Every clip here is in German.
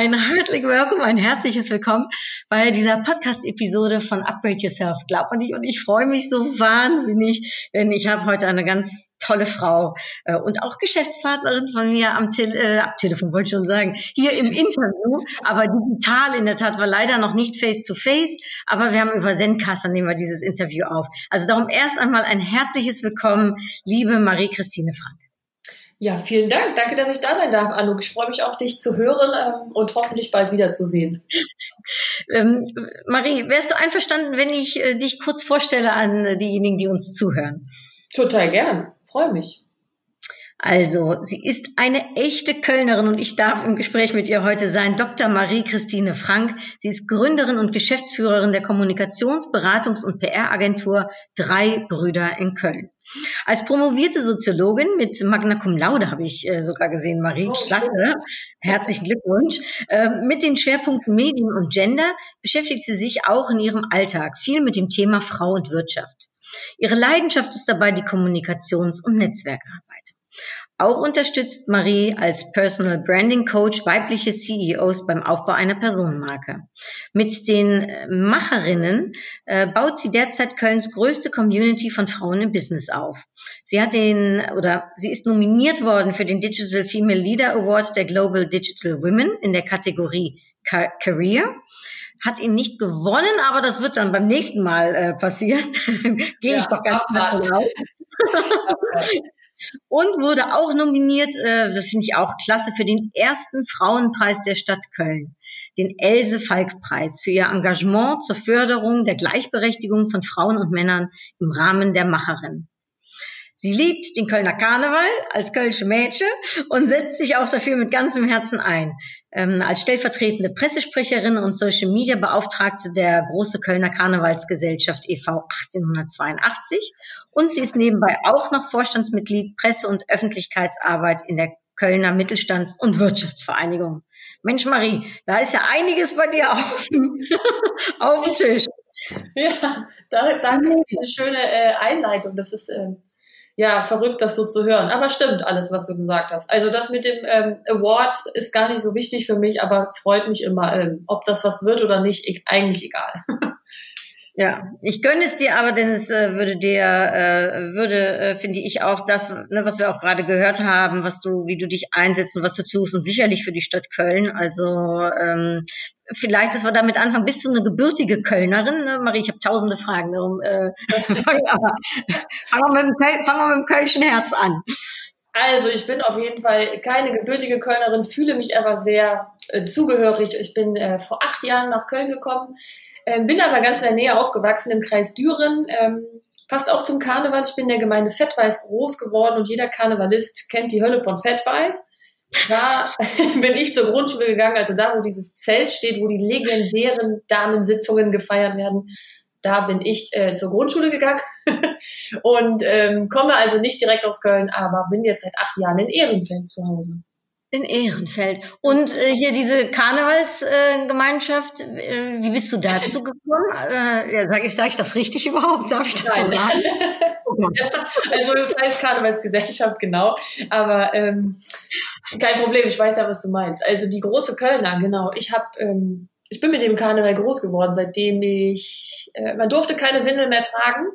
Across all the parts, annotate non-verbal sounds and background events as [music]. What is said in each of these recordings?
Ein herzlich willkommen, ein herzliches Willkommen bei dieser Podcast-Episode von Upgrade Yourself. Glaub an dich und ich freue mich so wahnsinnig, denn ich habe heute eine ganz tolle Frau äh, und auch Geschäftspartnerin von mir am, Te äh, Telefon, wollte ich schon sagen, hier im Interview, aber digital in der Tat, war leider noch nicht face-to-face, -face, aber wir haben über Zencaster nehmen wir dieses Interview auf. Also darum erst einmal ein herzliches Willkommen, liebe Marie-Christine Frank. Ja, vielen Dank. Danke, dass ich da sein darf, Anuk. Ich freue mich auch, dich zu hören ähm, und hoffentlich bald wiederzusehen. [laughs] Ähm, Marie, wärst du einverstanden, wenn ich äh, dich kurz vorstelle an diejenigen, die uns zuhören? Total gern. Freue mich. Also, sie ist eine echte Kölnerin und ich darf im Gespräch mit ihr heute sein. Dr. Marie-Christine Frank. Sie ist Gründerin und Geschäftsführerin der Kommunikations-, Beratungs- und PR-Agentur Drei Brüder in Köln. Als promovierte Soziologin mit Magna Cum Laude habe ich äh, sogar gesehen, Marie. Oh, Klasse. Herzlichen Glückwunsch. Äh, mit den Schwerpunkten Medien und Gender beschäftigt sie sich auch in ihrem Alltag viel mit dem Thema Frau und Wirtschaft. Ihre Leidenschaft ist dabei die Kommunikations- und Netzwerkarbeit. Auch unterstützt Marie als Personal Branding Coach weibliche CEOs beim Aufbau einer Personenmarke. Mit den äh, Macherinnen äh, baut sie derzeit Kölns größte Community von Frauen im Business auf. Sie hat den oder sie ist nominiert worden für den Digital Female Leader Award der Global Digital Women in der Kategorie Career hat ihn nicht gewonnen, aber das wird dann beim nächsten Mal äh, passieren. [laughs] Gehe ja, ich doch ganz davon aus [laughs] [laughs] und wurde auch nominiert, äh, das finde ich auch klasse, für den ersten Frauenpreis der Stadt Köln, den Else Falk Preis für ihr Engagement zur Förderung der Gleichberechtigung von Frauen und Männern im Rahmen der Macherin. Sie liebt den Kölner Karneval als Kölsche Mädchen und setzt sich auch dafür mit ganzem Herzen ein. Ähm, als stellvertretende Pressesprecherin und Social Media Beauftragte der Große Kölner Karnevalsgesellschaft e.V. 1882 und sie ist nebenbei auch noch Vorstandsmitglied Presse- und Öffentlichkeitsarbeit in der Kölner Mittelstands- und Wirtschaftsvereinigung. Mensch, Marie, da ist ja einiges bei dir auf, [laughs] auf dem Tisch. Ja, da, danke für diese schöne äh, Einleitung. Das ist äh, ja, verrückt, das so zu hören. Aber stimmt alles, was du gesagt hast. Also das mit dem ähm, Award ist gar nicht so wichtig für mich, aber freut mich immer. Ähm, ob das was wird oder nicht, e eigentlich egal. [laughs] Ja, ich gönne es dir aber, denn es äh, würde dir, äh, würde, äh, finde ich, auch das, ne, was wir auch gerade gehört haben, was du, wie du dich einsetzt und was du tust und sicherlich für die Stadt Köln. Also ähm, vielleicht, dass wir damit anfangen. Bist du eine gebürtige Kölnerin? Ne? Marie, ich habe tausende Fragen. Darum äh, [laughs] [laughs] fangen wir, mit dem wir mit dem Kölschen Herz an. Also ich bin auf jeden Fall keine gebürtige Kölnerin, fühle mich aber sehr äh, zugehörig. Ich bin äh, vor acht Jahren nach Köln gekommen ähm, bin aber ganz in der Nähe aufgewachsen im Kreis Düren. Ähm, passt auch zum Karneval. Ich bin in der Gemeinde Fettweiß groß geworden und jeder Karnevalist kennt die Hölle von Fettweiß. Da [laughs] bin ich zur Grundschule gegangen, also da, wo dieses Zelt steht, wo die legendären Damensitzungen gefeiert werden. Da bin ich äh, zur Grundschule gegangen [laughs] und ähm, komme also nicht direkt aus Köln, aber bin jetzt seit acht Jahren in Ehrenfeld zu Hause. In Ehrenfeld. Und äh, hier diese Karnevalsgemeinschaft, äh, äh, wie bist du dazu [laughs] gekommen? Äh, ja, sag ich, sag ich das richtig überhaupt? Darf ich das Nein. so sagen? [laughs] also das heißt Karnevalsgesellschaft, genau. Aber ähm, kein Problem, ich weiß ja, was du meinst. Also die große Kölner, genau. Ich habe ähm, ich bin mit dem Karneval groß geworden, seitdem ich, äh, man durfte keine Windel mehr tragen.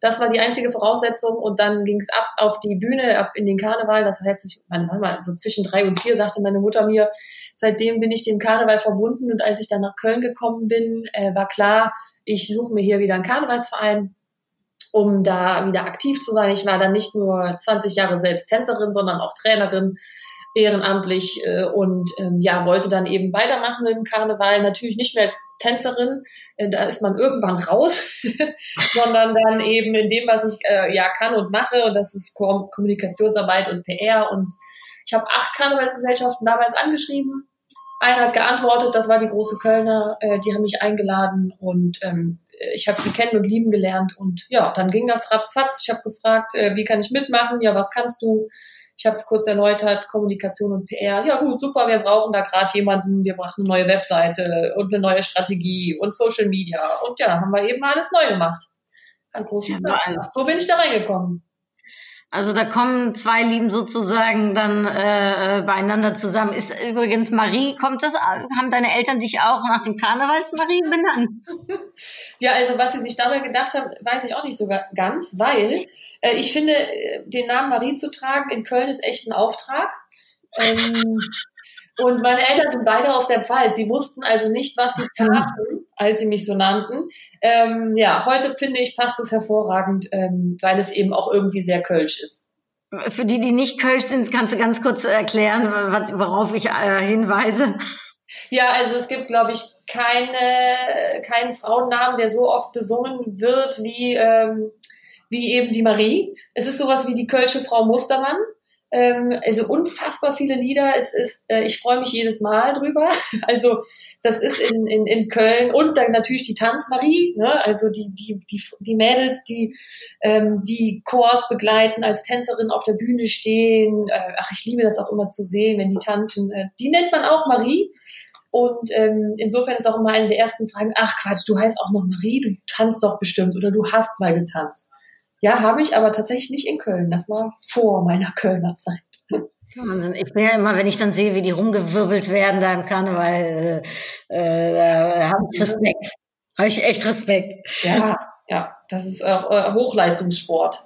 Das war die einzige Voraussetzung. Und dann ging es ab auf die Bühne, ab in den Karneval. Das heißt, ich, meine Mama, so zwischen drei und vier sagte meine Mutter mir, seitdem bin ich dem Karneval verbunden. Und als ich dann nach Köln gekommen bin, äh, war klar, ich suche mir hier wieder einen Karnevalsverein, um da wieder aktiv zu sein. Ich war dann nicht nur 20 Jahre selbst Tänzerin, sondern auch Trainerin ehrenamtlich äh, und ähm, ja, wollte dann eben weitermachen im Karneval. Natürlich nicht mehr als Tänzerin, äh, da ist man irgendwann raus, [laughs] sondern dann eben in dem, was ich äh, ja kann und mache und das ist Ko Kommunikationsarbeit und PR und ich habe acht Karnevalsgesellschaften damals angeschrieben einer hat geantwortet, das war die große Kölner, äh, die haben mich eingeladen und ähm, ich habe sie kennen und lieben gelernt und ja, dann ging das ratzfatz. Ich habe gefragt, äh, wie kann ich mitmachen? Ja, was kannst du? Ich habe es kurz erläutert, Kommunikation und PR. Ja gut, super, wir brauchen da gerade jemanden, wir brauchen eine neue Webseite und eine neue Strategie und Social Media. Und ja, haben wir eben alles neu gemacht. Hat großen Spaß So bin ich da reingekommen. Also da kommen zwei Lieben sozusagen dann äh, beieinander zusammen. Ist übrigens Marie, kommt das, haben deine Eltern dich auch nach dem Karnevals-Marie benannt? [laughs] Ja, also was sie sich dabei gedacht haben, weiß ich auch nicht so ganz, weil äh, ich finde, äh, den Namen Marie zu tragen in Köln ist echt ein Auftrag. Ähm, und meine Eltern sind beide aus der Pfalz. Sie wussten also nicht, was sie taten, als sie mich so nannten. Ähm, ja, heute finde ich, passt es hervorragend, ähm, weil es eben auch irgendwie sehr kölsch ist. Für die, die nicht kölsch sind, kannst du ganz kurz erklären, worauf ich äh, hinweise? Ja, also es gibt, glaube ich, keine, keinen Frauennamen, der so oft besungen wird wie, ähm, wie eben die Marie. Es ist sowas wie die Kölsche Frau Mustermann. Ähm, also unfassbar viele Lieder. Es ist, äh, ich freue mich jedes Mal drüber. [laughs] Also das ist in, in, in Köln und dann natürlich die Tanzmarie, ne? also die, die, die, die Mädels, die ähm, die Chors begleiten, als Tänzerin auf der Bühne stehen. Äh, ach, ich liebe das auch immer zu sehen, wenn die tanzen. Äh, die nennt man auch Marie. Und ähm, insofern ist auch immer eine der ersten Fragen, ach Quatsch, du heißt auch noch Marie, du tanzt doch bestimmt oder du hast mal getanzt. Ja, habe ich, aber tatsächlich nicht in Köln. Das war vor meiner Kölner Zeit. Ich bin ja immer, wenn ich dann sehe, wie die rumgewirbelt werden da im Karneval, äh, äh, habe ich Respekt. Habe ich echt Respekt. Ja, ja, das ist auch äh, Hochleistungssport.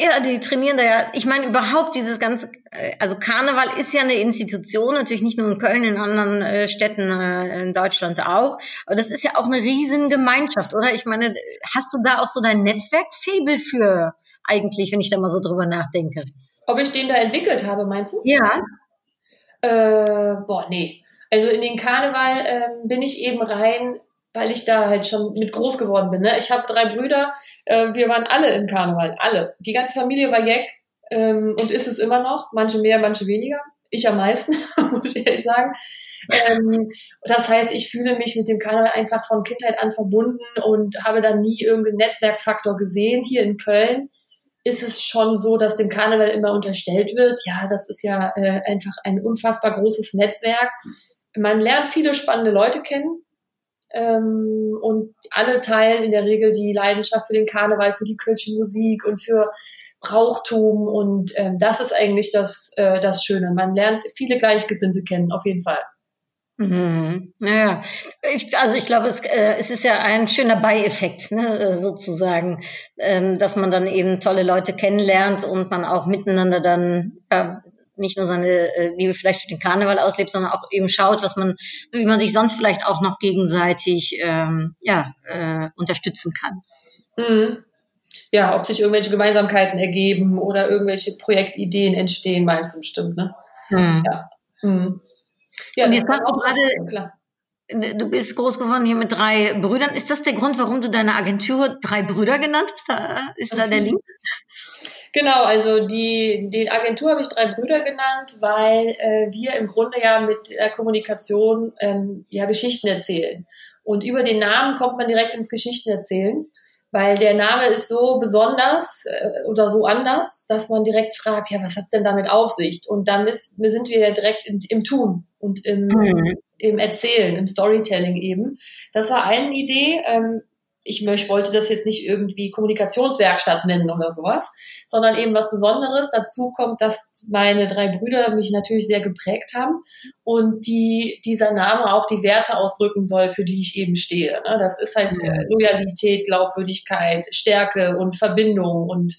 Ja, die trainieren da ja. Ich meine, überhaupt dieses ganze, äh, also Karneval ist ja eine Institution, natürlich nicht nur in Köln, in anderen äh, Städten äh, in Deutschland auch. Aber das ist ja auch eine riesen Gemeinschaft, oder? Ich meine, hast du da auch so dein Netzwerkfabel für eigentlich, wenn ich da mal so drüber nachdenke? Ob ich den da entwickelt habe, meinst du? Ja. Äh, boah, nee. Also in den Karneval ähm, bin ich eben rein weil ich da halt schon mit groß geworden bin. Ne? Ich habe drei Brüder, äh, wir waren alle im Karneval, alle. Die ganze Familie war Jack ähm, und ist es immer noch, manche mehr, manche weniger. Ich am meisten, [laughs] muss ich ehrlich sagen. Ähm, das heißt, ich fühle mich mit dem Karneval einfach von Kindheit an verbunden und habe da nie irgendeinen Netzwerkfaktor gesehen. Hier in Köln ist es schon so, dass dem Karneval immer unterstellt wird, ja, das ist ja äh, einfach ein unfassbar großes Netzwerk. Man lernt viele spannende Leute kennen, ähm, und alle teilen in der Regel die Leidenschaft für den Karneval, für die Kölsche Musik und für Brauchtum. Und ähm, das ist eigentlich das, äh, das Schöne. Man lernt viele Gleichgesinnte kennen, auf jeden Fall. Mhm. Ja, ich, also ich glaube, es, äh, es ist ja ein schöner Beieffekt, ne, sozusagen, ähm, dass man dann eben tolle Leute kennenlernt und man auch miteinander dann äh, nicht nur seine äh, Liebe vielleicht für den Karneval auslebt, sondern auch eben schaut, was man, wie man sich sonst vielleicht auch noch gegenseitig ähm, ja, äh, unterstützen kann. Mhm. Ja, ob sich irgendwelche Gemeinsamkeiten ergeben oder irgendwelche Projektideen entstehen, meinst du bestimmt, ne? Mhm. Ja. Mhm. ja. Und jetzt hast du gerade, Du bist groß geworden hier mit drei Brüdern. Ist das der Grund, warum du deine Agentur drei Brüder genannt hast? Ist da der Link? Genau, also die, die Agentur habe ich drei Brüder genannt, weil äh, wir im Grunde ja mit der Kommunikation ähm, ja Geschichten erzählen. Und über den Namen kommt man direkt ins Geschichten erzählen, weil der Name ist so besonders äh, oder so anders, dass man direkt fragt, ja, was hat's denn damit auf sich? Und dann ist, sind wir ja direkt in, im Tun und im, mhm. im Erzählen, im Storytelling eben. Das war eine Idee. Ähm, ich möchte, wollte das jetzt nicht irgendwie Kommunikationswerkstatt nennen oder sowas, sondern eben was Besonderes. Dazu kommt, dass meine drei Brüder mich natürlich sehr geprägt haben und die, dieser Name auch die Werte ausdrücken soll, für die ich eben stehe. Ne? Das ist halt äh, Loyalität, Glaubwürdigkeit, Stärke und Verbindung und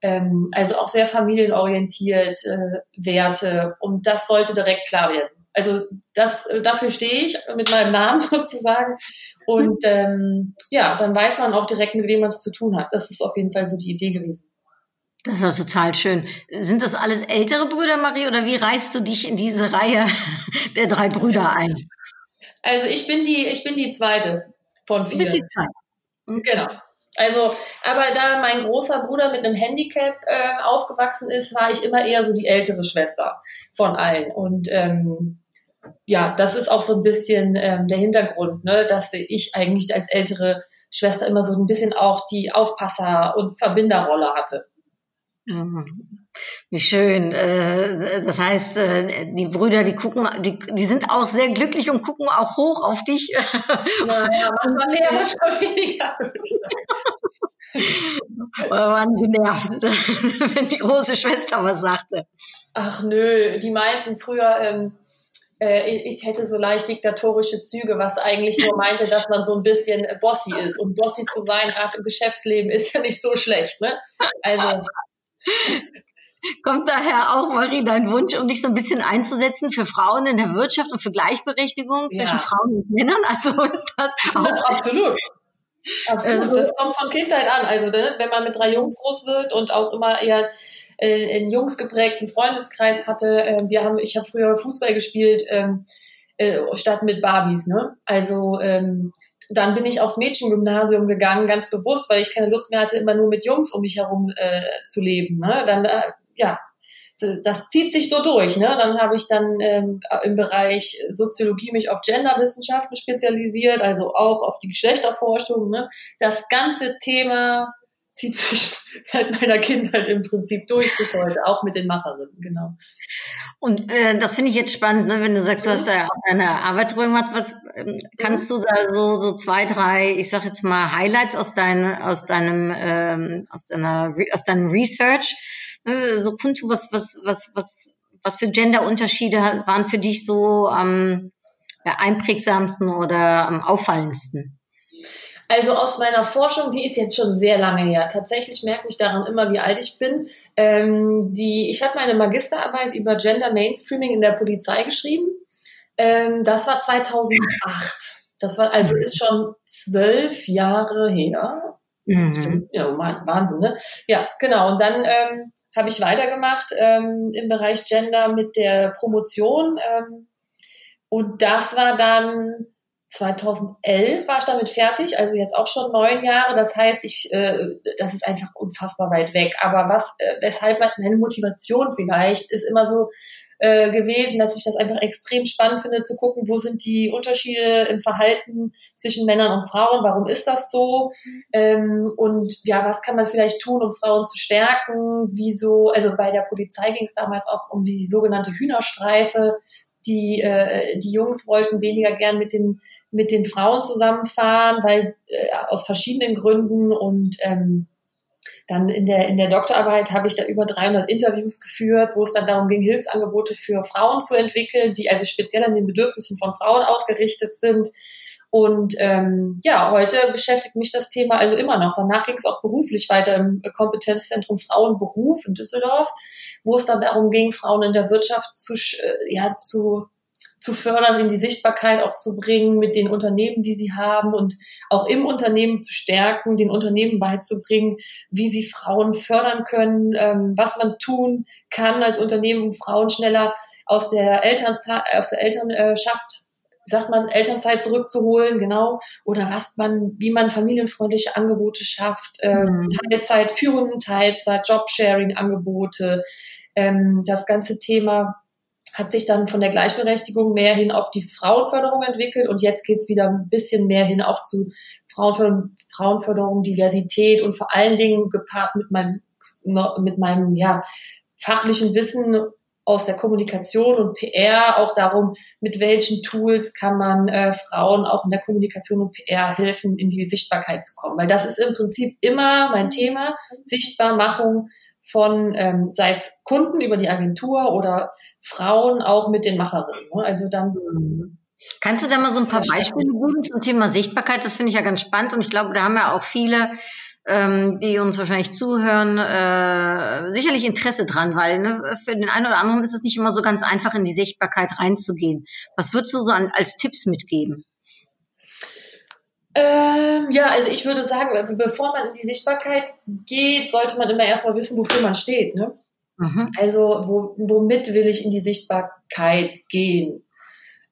ähm, also auch sehr familienorientiert äh, Werte und das sollte direkt klar werden. Also das, dafür stehe ich mit meinem Namen [laughs] sozusagen. Und ähm, ja, dann weiß man auch direkt, mit wem man es zu tun hat. Das ist auf jeden Fall so die Idee gewesen. Das ist total schön. Sind das alles ältere Brüder, Marie, oder wie reißt du dich in diese Reihe [laughs] der drei Brüder ein? Also ich bin die, ich bin die zweite von vier. Du bist die zweite. Okay. Genau. Also, aber da mein großer Bruder mit einem Handicap äh, aufgewachsen ist, war ich immer eher so die ältere Schwester von allen. Und ähm, ja, das ist auch so ein bisschen ähm, der Hintergrund, ne, dass ich eigentlich als ältere Schwester immer so ein bisschen auch die Aufpasser- und Verbinderrolle hatte. Mhm. Wie schön. Äh, das heißt, äh, die Brüder, die gucken, die, die sind auch sehr glücklich und gucken auch hoch auf dich. [laughs] Naja, manchmal mehr, manchmal weniger, [laughs] waren genervt, [laughs] wenn die große Schwester was sagte? Ach nö, die meinten früher, ähm, äh, ich hätte so leicht diktatorische Züge, was eigentlich nur meinte, dass man so ein bisschen bossy ist. Und bossy zu sein, gerade im Geschäftsleben, [laughs] ist ja nicht so schlecht, ne? Also. Kommt daher auch, Marie, dein Wunsch, um dich so ein bisschen einzusetzen für Frauen in der Wirtschaft und für Gleichberechtigung zwischen ja. Frauen und Männern? Also ist das auch. [laughs] Absolut. Absolut. Also, das kommt von Kindheit an. Also, ne, wenn man mit drei Jungs groß wird und auch immer eher äh, einen Jungs geprägten Freundeskreis hatte. Äh, wir haben, ich habe früher Fußball gespielt ähm, äh, statt mit Barbies. Ne? Also ähm, dann bin ich aufs Mädchengymnasium gegangen, ganz bewusst, weil ich keine Lust mehr hatte, immer nur mit Jungs um mich herum äh, zu leben. Ne? Dann äh, ja, das zieht sich so durch. Ne? Dann habe ich dann ähm, im Bereich Soziologie mich auf Genderwissenschaften spezialisiert, also auch auf die Geschlechterforschung. Ne? Das ganze Thema zieht sich [laughs] seit meiner Kindheit im Prinzip durch bis heute, auch mit den Macherinnen, genau. Und äh, das finde ich jetzt spannend, ne? wenn du sagst, du hast da auch deine Arbeit drüber gemacht. Was ähm, kannst du da so so zwei, drei, ich sag jetzt mal Highlights aus deinem aus deinem ähm, aus deiner aus deinem Research äh, so kundtun, was was was was was für Genderunterschiede waren für dich so am ja, einprägsamsten oder am auffallendsten? Also aus meiner Forschung, die ist jetzt schon sehr lange her. Tatsächlich merke ich daran immer, wie alt ich bin. Ähm, die, ich habe meine Magisterarbeit über Gender Mainstreaming in der Polizei geschrieben. Ähm, das war 2008. Das war also ist schon zwölf Jahre her. Mhm. Ja, Wahnsinn, ne? Ja, genau. Und dann ähm, habe ich weitergemacht ähm, im Bereich Gender mit der Promotion. Ähm, und das war dann 2011 war ich damit fertig, also jetzt auch schon neun Jahre. Das heißt, ich, äh, das ist einfach unfassbar weit weg. Aber was, äh, weshalb meine Motivation vielleicht ist immer so äh, gewesen, dass ich das einfach extrem spannend finde, zu gucken, wo sind die Unterschiede im Verhalten zwischen Männern und Frauen, warum ist das so? Ähm, und ja, was kann man vielleicht tun, um Frauen zu stärken? Wieso, also bei der Polizei ging es damals auch um die sogenannte Hühnerstreife. Die, äh, die Jungs wollten weniger gern mit den mit den Frauen zusammenfahren, weil äh, aus verschiedenen Gründen und ähm, dann in der, in der Doktorarbeit habe ich da über 300 Interviews geführt, wo es dann darum ging, Hilfsangebote für Frauen zu entwickeln, die also speziell an den Bedürfnissen von Frauen ausgerichtet sind. Und ähm, ja, heute beschäftigt mich das Thema also immer noch. Danach ging es auch beruflich weiter im Kompetenzzentrum Frauenberuf in Düsseldorf, wo es dann darum ging, Frauen in der Wirtschaft zu, äh, ja, zu zu fördern, in die Sichtbarkeit auch zu bringen mit den Unternehmen, die sie haben und auch im Unternehmen zu stärken, den Unternehmen beizubringen, wie sie Frauen fördern können, ähm, was man tun kann als Unternehmen, um Frauen schneller aus der Elternzeit, aus der Elternschaft sagt man, Elternzeit zurückzuholen, genau, oder was man, wie man familienfreundliche Angebote schafft, ähm, mhm. Teilzeit, führenden Teilzeit, Jobsharing-Angebote, ähm, das ganze Thema hat sich dann von der Gleichberechtigung mehr hin auf die Frauenförderung entwickelt und jetzt geht's wieder ein bisschen mehr hin auch zu Frauenförderung, Frauenförderung, Diversität und vor allen Dingen gepaart mit meinem, mit meinem ja, fachlichen Wissen aus der Kommunikation und PR auch darum, mit welchen Tools kann man äh, Frauen auch in der Kommunikation und PR helfen, in die Sichtbarkeit zu kommen. Weil das ist im Prinzip immer mein Thema, Sichtbarmachung von, ähm, sei es Kunden über die Agentur oder Frauen auch mit den Macherinnen. Ne? Also dann. Mhm. Kannst du da mal so ein paar Beispiele geben zum Thema Sichtbarkeit? Das finde ich ja ganz spannend und ich glaube, da haben ja auch viele, ähm, die uns wahrscheinlich zuhören, äh, sicherlich Interesse dran, weil ne, für den einen oder anderen ist es nicht immer so ganz einfach, in die Sichtbarkeit reinzugehen. Was würdest du so an, als Tipps mitgeben? Ähm, ja, also ich würde sagen, bevor man in die Sichtbarkeit geht, sollte man immer erstmal wissen, wofür man steht. Ne? Mhm. Also wo, womit will ich in die Sichtbarkeit gehen?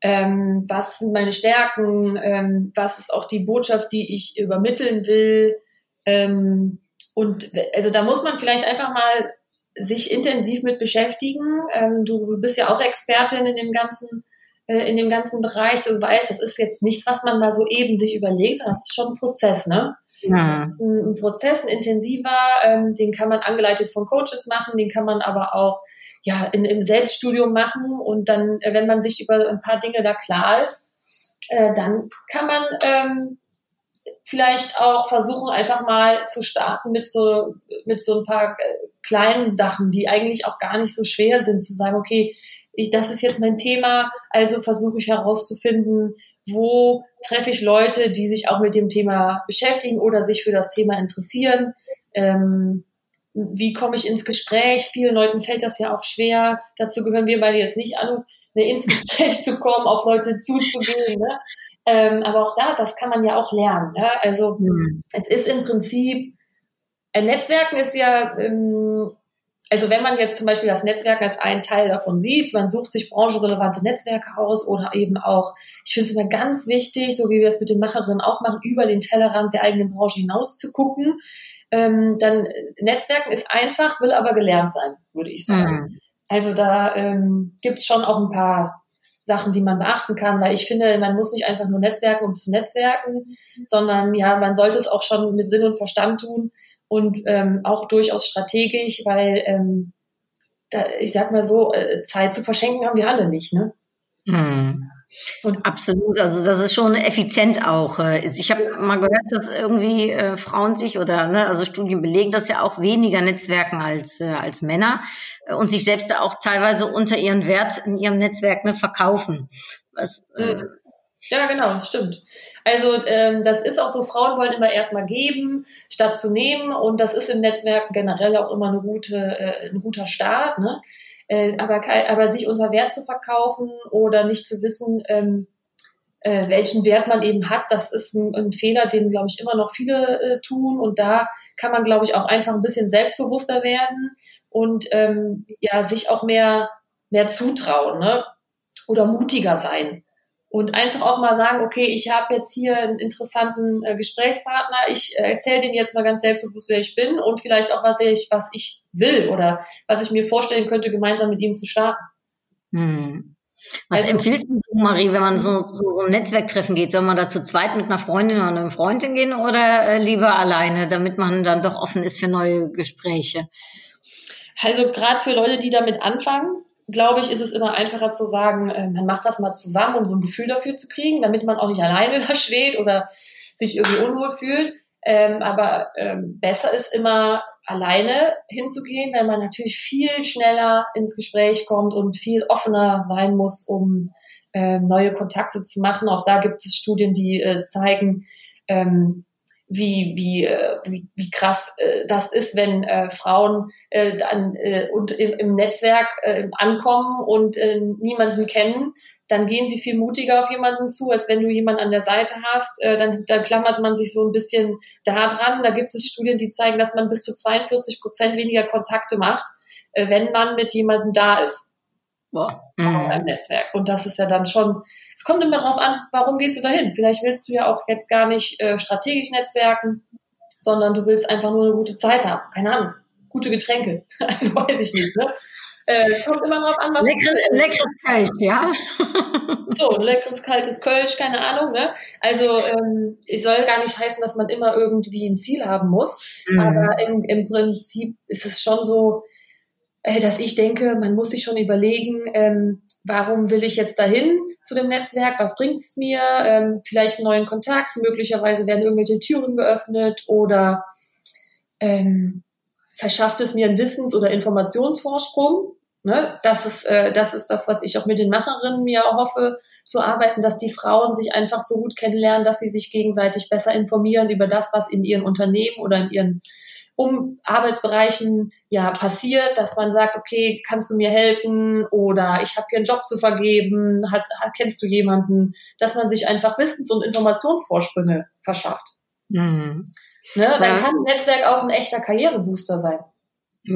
Ähm, was sind meine Stärken? Ähm, was ist auch die Botschaft, die ich übermitteln will? Ähm, und also da muss man vielleicht einfach mal sich intensiv mit beschäftigen. Ähm, du bist ja auch Expertin in dem ganzen äh, in dem ganzen Bereich, du weißt, das ist jetzt nichts, was man mal so eben sich überlegt, sondern es ist schon ein Prozess, ne? Ja. Ein, ein, Prozess, ein intensiver, ähm, den kann man angeleitet von Coaches machen, den kann man aber auch ja in, im Selbststudium machen und dann, äh, wenn man sich über ein paar Dinge da klar ist, äh, dann kann man ähm, vielleicht auch versuchen, einfach mal zu starten mit so, mit so ein paar äh, kleinen Sachen, die eigentlich auch gar nicht so schwer sind, zu sagen, okay, ich, das ist jetzt mein Thema, also versuche ich herauszufinden, wo treffe ich Leute, die sich auch mit dem Thema beschäftigen oder sich für das Thema interessieren. Ähm, wie komme ich ins Gespräch? Vielen Leuten fällt das ja auch schwer. Dazu gehören wir beide jetzt nicht an, ne, ins Gespräch [laughs] zu kommen, auf Leute zuzugehen. Ne? Ähm, aber auch da, das kann man ja auch lernen. Ja? Also mhm. es ist im Prinzip, ein Netzwerken ist ja, ähm, also wenn man jetzt zum Beispiel das Netzwerk als einen Teil davon sieht, man sucht sich branchenrelevante Netzwerke aus oder eben auch, ich finde es immer ganz wichtig, so wie wir es mit den Macherinnen auch machen, über den Tellerrand der eigenen Branche hinaus zu gucken. Ähm, dann Netzwerken ist einfach, will aber gelernt sein, würde ich sagen. Mhm. Also da ähm, gibt es schon auch ein paar Sachen, die man beachten kann, weil ich finde, man muss nicht einfach nur Netzwerken, um zu netzwerken, sondern ja, man sollte es auch schon mit Sinn und Verstand tun und ähm, auch durchaus strategisch, weil ähm, da, ich sag mal so, äh, Zeit zu verschenken haben wir alle nicht, ne? Hm. Und Absolut, also das ist schon effizient auch. Äh, ich habe mal gehört, dass irgendwie äh, Frauen sich oder ne, also Studien belegen, dass ja auch weniger Netzwerken als äh, als Männer äh, und sich selbst auch teilweise unter ihren Wert in ihrem Netzwerk ne, verkaufen. Was, äh, ja, genau, stimmt. Also ähm, das ist auch so, Frauen wollen immer erstmal geben, statt zu nehmen. Und das ist im Netzwerk generell auch immer eine gute, äh, ein guter Start. Ne? Äh, aber, aber sich unter Wert zu verkaufen oder nicht zu wissen, ähm, äh, welchen Wert man eben hat, das ist ein, ein Fehler, den, glaube ich, immer noch viele äh, tun. Und da kann man, glaube ich, auch einfach ein bisschen selbstbewusster werden und ähm, ja, sich auch mehr, mehr zutrauen ne? oder mutiger sein und einfach auch mal sagen, okay, ich habe jetzt hier einen interessanten äh, Gesprächspartner, ich äh, erzähle dem jetzt mal ganz selbstbewusst, wer ich bin und vielleicht auch, was ich, was ich will oder was ich mir vorstellen könnte, gemeinsam mit ihm zu starten. Hm. Was also, empfiehlst du, Marie, wenn man so, so, ein Netzwerktreffen geht? Soll man da zu zweit mit einer Freundin oder einer Freundin gehen oder äh, lieber alleine, damit man dann doch offen ist für neue Gespräche? Also gerade für Leute, die damit anfangen, glaube ich, ist es immer einfacher zu sagen, äh, man macht das mal zusammen, um so ein Gefühl dafür zu kriegen, damit man auch nicht alleine [laughs] da steht oder sich irgendwie unwohl fühlt. Ähm, aber ähm, besser ist immer alleine hinzugehen, weil man natürlich viel schneller ins Gespräch kommt und viel offener sein muss, um ähm, neue Kontakte zu machen. Auch da gibt es Studien, die äh, zeigen, ähm, wie, wie, äh, wie, wie krass äh, das ist, wenn äh, Frauen äh, dann äh, und im, im Netzwerk äh, ankommen und äh, niemanden kennen, dann gehen sie viel mutiger auf jemanden zu, als wenn du jemanden an der Seite hast. Äh, dann, dann klammert man sich so ein bisschen da dran. Da gibt es Studien, die zeigen, dass man bis zu 42 Prozent weniger Kontakte macht, äh, wenn man mit jemandem da ist. Boah, mhm. im Netzwerk. Und das ist ja dann schon es kommt immer darauf an, warum gehst du dahin? Vielleicht willst du ja auch jetzt gar nicht äh, strategisch netzwerken, sondern du willst einfach nur eine gute Zeit haben. Keine Ahnung. Gute Getränke. [laughs] Also weiß ich nicht, ne? Äh, kommt immer drauf an, was leckeres, du leckeres Kölsch, ja. so, leckeres, kaltes Kölsch, keine Ahnung, ne? Also, ähm, es soll gar nicht heißen, dass man immer irgendwie ein Ziel haben muss. Mhm. Aber im, im Prinzip ist es schon so, dass ich denke, man muss sich schon überlegen, ähm, warum will ich jetzt dahin? zu dem Netzwerk, was bringt es mir, ähm, vielleicht einen neuen Kontakt, möglicherweise werden irgendwelche Türen geöffnet oder ähm, verschafft es mir einen Wissens- oder Informationsvorsprung. Ne? Das, ist, äh, das ist das, was ich auch mit den Macherinnen mir hoffe zu arbeiten, dass die Frauen sich einfach so gut kennenlernen, dass sie sich gegenseitig besser informieren über das, was in ihren Unternehmen oder in ihren um Arbeitsbereichen ja passiert, dass man sagt, okay, kannst du mir helfen oder ich habe hier einen Job zu vergeben, hat, hat, kennst du jemanden, dass man sich einfach Wissens- und Informationsvorsprünge verschafft. Mhm. Ne, dann ja. kann ein Netzwerk auch ein echter Karrierebooster sein.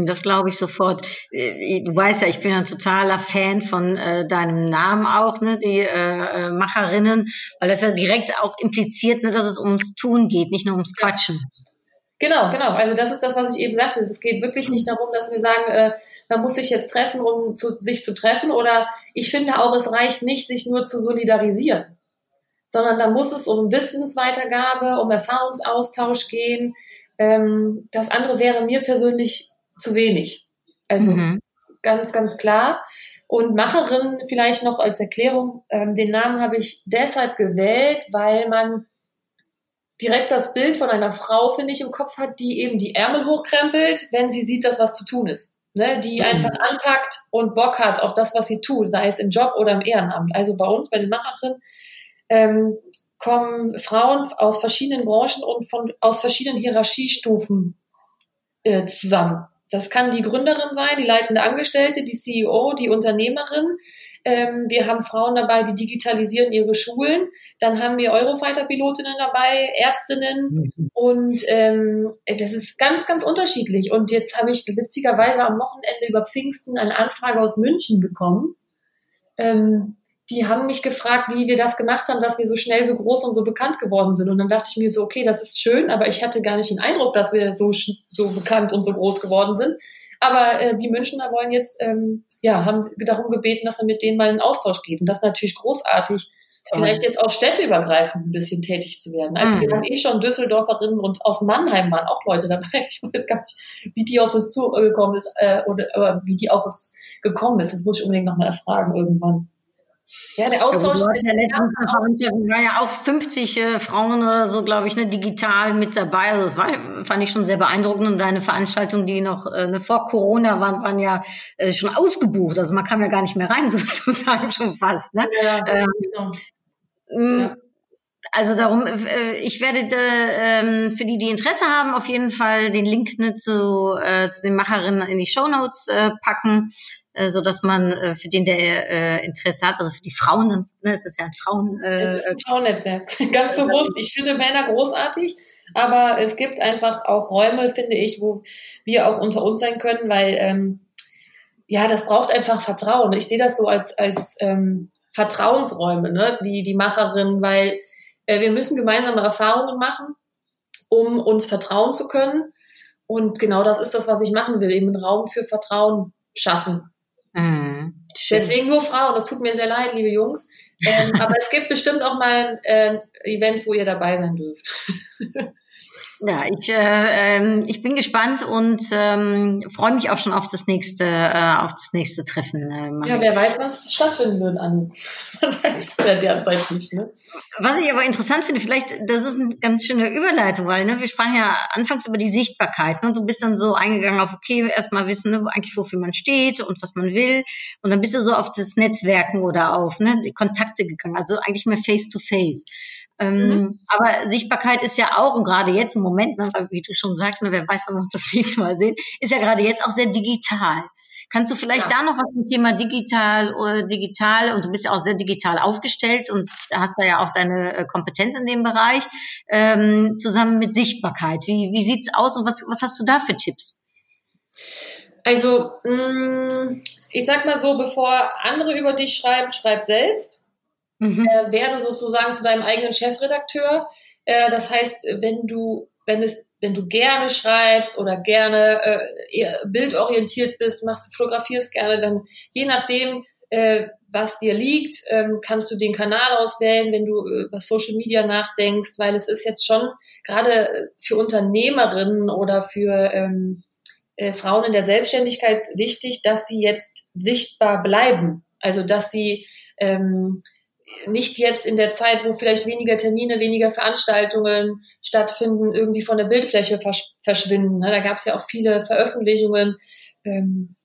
Das glaube ich sofort. Äh, du weißt ja, ich bin ein totaler Fan von äh, deinem Namen auch, ne, die äh, äh, Macherinnen, weil das ja direkt auch impliziert, ne, dass es ums Tun geht, nicht nur ums Quatschen. Genau, genau. Also das ist das, was ich eben sagte. Es geht wirklich nicht darum, dass wir sagen, äh, man muss sich jetzt treffen, um zu, sich zu treffen. Oder ich finde auch, es reicht nicht, sich nur zu solidarisieren, sondern da muss es um Wissensweitergabe, um Erfahrungsaustausch gehen. Ähm, das andere wäre mir persönlich zu wenig. Also mhm. ganz, ganz klar. Und Macherin vielleicht noch als Erklärung, ähm, den Namen habe ich deshalb gewählt, weil man direkt das Bild von einer Frau, finde ich, im Kopf hat, die eben die Ärmel hochkrempelt, wenn sie sieht, dass was zu tun ist. Ne, die mhm. einfach anpackt und Bock hat auf das, was sie tut, sei es im Job oder im Ehrenamt. Also bei uns, bei den Macherinnen, ähm, kommen Frauen aus verschiedenen Branchen und von, aus verschiedenen Hierarchiestufen äh, zusammen. Das kann die Gründerin sein, die leitende Angestellte, die CEO, die Unternehmerin. Ähm, wir haben Frauen dabei, die digitalisieren ihre Schulen. Dann haben wir Eurofighter-Pilotinnen dabei, Ärztinnen. Mhm. Und ähm, das ist ganz, ganz unterschiedlich. Und jetzt habe ich witzigerweise am Wochenende über Pfingsten eine Anfrage aus München bekommen. Ähm, die haben mich gefragt, wie wir das gemacht haben, dass wir so schnell so groß und so bekannt geworden sind. Und dann dachte ich mir so, okay, das ist schön, aber ich hatte gar nicht den Eindruck, dass wir so, so bekannt und so groß geworden sind. Aber äh, die Münchner wollen jetzt, ähm, ja, haben darum gebeten, dass wir mit denen mal einen Austausch geben. Das ist natürlich großartig, vielleicht jetzt auch städteübergreifend ein bisschen tätig zu werden. Also mhm. wir haben eh schon Düsseldorferinnen und aus Mannheim waren auch Leute dabei. [laughs] Ich weiß gar nicht, wie die auf uns zugekommen ist äh, oder äh, wie die auf uns gekommen ist. Das muss ich unbedingt nochmal erfragen irgendwann. Ja, der Austausch. Ja, der letzten Veranstaltung waren ja auch 50 äh, Frauen oder so, glaube ich, ne, digital mit dabei. Also das war, fand ich schon sehr beeindruckend. Und deine Veranstaltungen, die noch äh, ne, vor Corona waren, waren ja äh, schon ausgebucht. Also man kam ja gar nicht mehr rein, [laughs] sozusagen schon fast. Ne? Ja, ähm, genau. Mm, ja. Also darum, äh, ich werde äh, für die, die Interesse haben, auf jeden Fall den Link ne, zu, äh, zu den Macherinnen in die Show Notes äh, packen. Äh, so dass man äh, für den, der äh, Interesse hat, also für die Frauen, ne, es ist ja ein Frauen. Äh, es ist ein Frauennetzwerk, [laughs] ganz bewusst. Ich finde Männer großartig, aber es gibt einfach auch Räume, finde ich, wo wir auch unter uns sein können, weil ähm, ja, das braucht einfach Vertrauen. Ich sehe das so als als ähm, Vertrauensräume, ne, die die Macherin, weil äh, wir müssen gemeinsame Erfahrungen machen, um uns vertrauen zu können. Und genau das ist das, was ich machen will, eben einen Raum für Vertrauen schaffen. Mhm. Deswegen nur Frauen. Das tut mir sehr leid, liebe Jungs. Ähm, [laughs] aber es gibt bestimmt auch mal äh, Events, wo ihr dabei sein dürft. [laughs] Ja, ich, äh, ähm, ich bin gespannt und ähm, freue mich auch schon auf das nächste, äh, auf das nächste Treffen. Äh, ja, wer weiß, was stattfinden wird an. [laughs] Man weiß es ja derzeit nicht. Ne? Was ich aber interessant finde, vielleicht, das ist eine ganz schöne Überleitung, weil ne, wir sprachen ja anfangs über die Sichtbarkeit. Ne? Du bist dann so eingegangen auf, okay, erstmal wissen, ne, eigentlich wofür man steht und was man will. Und dann bist du so auf das Netzwerken oder auf ne, die Kontakte gegangen. Also eigentlich mehr face to face. Ähm, mhm. Aber Sichtbarkeit ist ja auch, und gerade jetzt im Moment, ne, wie du schon sagst, ne, wer weiß, wann wir uns das [laughs] nächste Mal sehen, ist ja gerade jetzt auch sehr digital. Kannst du vielleicht ja. da noch was zum Thema digital, uh, digital und du bist ja auch sehr digital aufgestellt und hast da ja auch deine äh, Kompetenz in dem Bereich ähm, zusammen mit Sichtbarkeit. Wie, wie sieht's aus und was, was hast du da für Tipps? Also mm, ich sag mal so, bevor andere über dich schreiben, schreib selbst mhm. äh, werde sozusagen zu deinem eigenen Chefredakteur. Äh, das heißt, wenn du, wenn es, wenn du gerne schreibst oder gerne äh, bildorientiert bist, machst du fotografierst gerne, dann je nachdem, äh, was dir liegt, ähm, kannst du den Kanal auswählen, wenn du äh, über Social Media nachdenkst, weil es ist jetzt schon gerade für Unternehmerinnen oder für ähm, äh, Frauen in der Selbstständigkeit wichtig, dass sie jetzt sichtbar bleiben. Also dass sie ähm, nicht jetzt in der Zeit, wo vielleicht weniger Termine, weniger Veranstaltungen stattfinden, irgendwie von der Bildfläche versch verschwinden. Ne? Da gab es ja auch viele Veröffentlichungen. Ähm,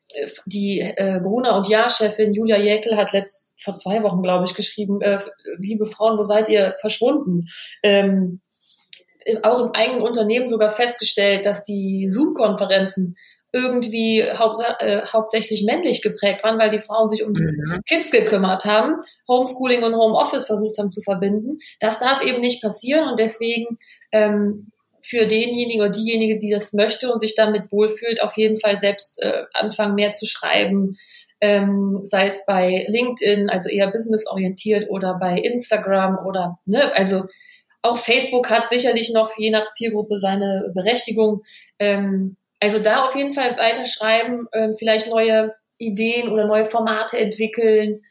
die äh, Gruner und Jahr-Chefin Julia Jäckel hat letzt vor zwei Wochen, glaube ich, geschrieben, äh, liebe Frauen, wo seid ihr verschwunden? Ähm, auch im eigenen Unternehmen sogar festgestellt, dass die Zoom-Konferenzen irgendwie haupt, äh, hauptsächlich männlich geprägt waren, weil die Frauen sich um die mhm. Kids gekümmert haben, Homeschooling und Homeoffice versucht haben zu verbinden. Das darf eben nicht passieren und deswegen ähm, für denjenigen oder diejenige, die das möchte und sich damit wohlfühlt, auf jeden Fall selbst äh, anfangen, mehr zu schreiben, ähm, sei es bei LinkedIn, also eher businessorientiert oder bei Instagram oder ne, also auch Facebook hat sicherlich noch je nach Zielgruppe seine Berechtigung. Ähm, also da auf jeden Fall weiterschreiben, ähm, vielleicht neue Ideen oder neue Formate entwickeln.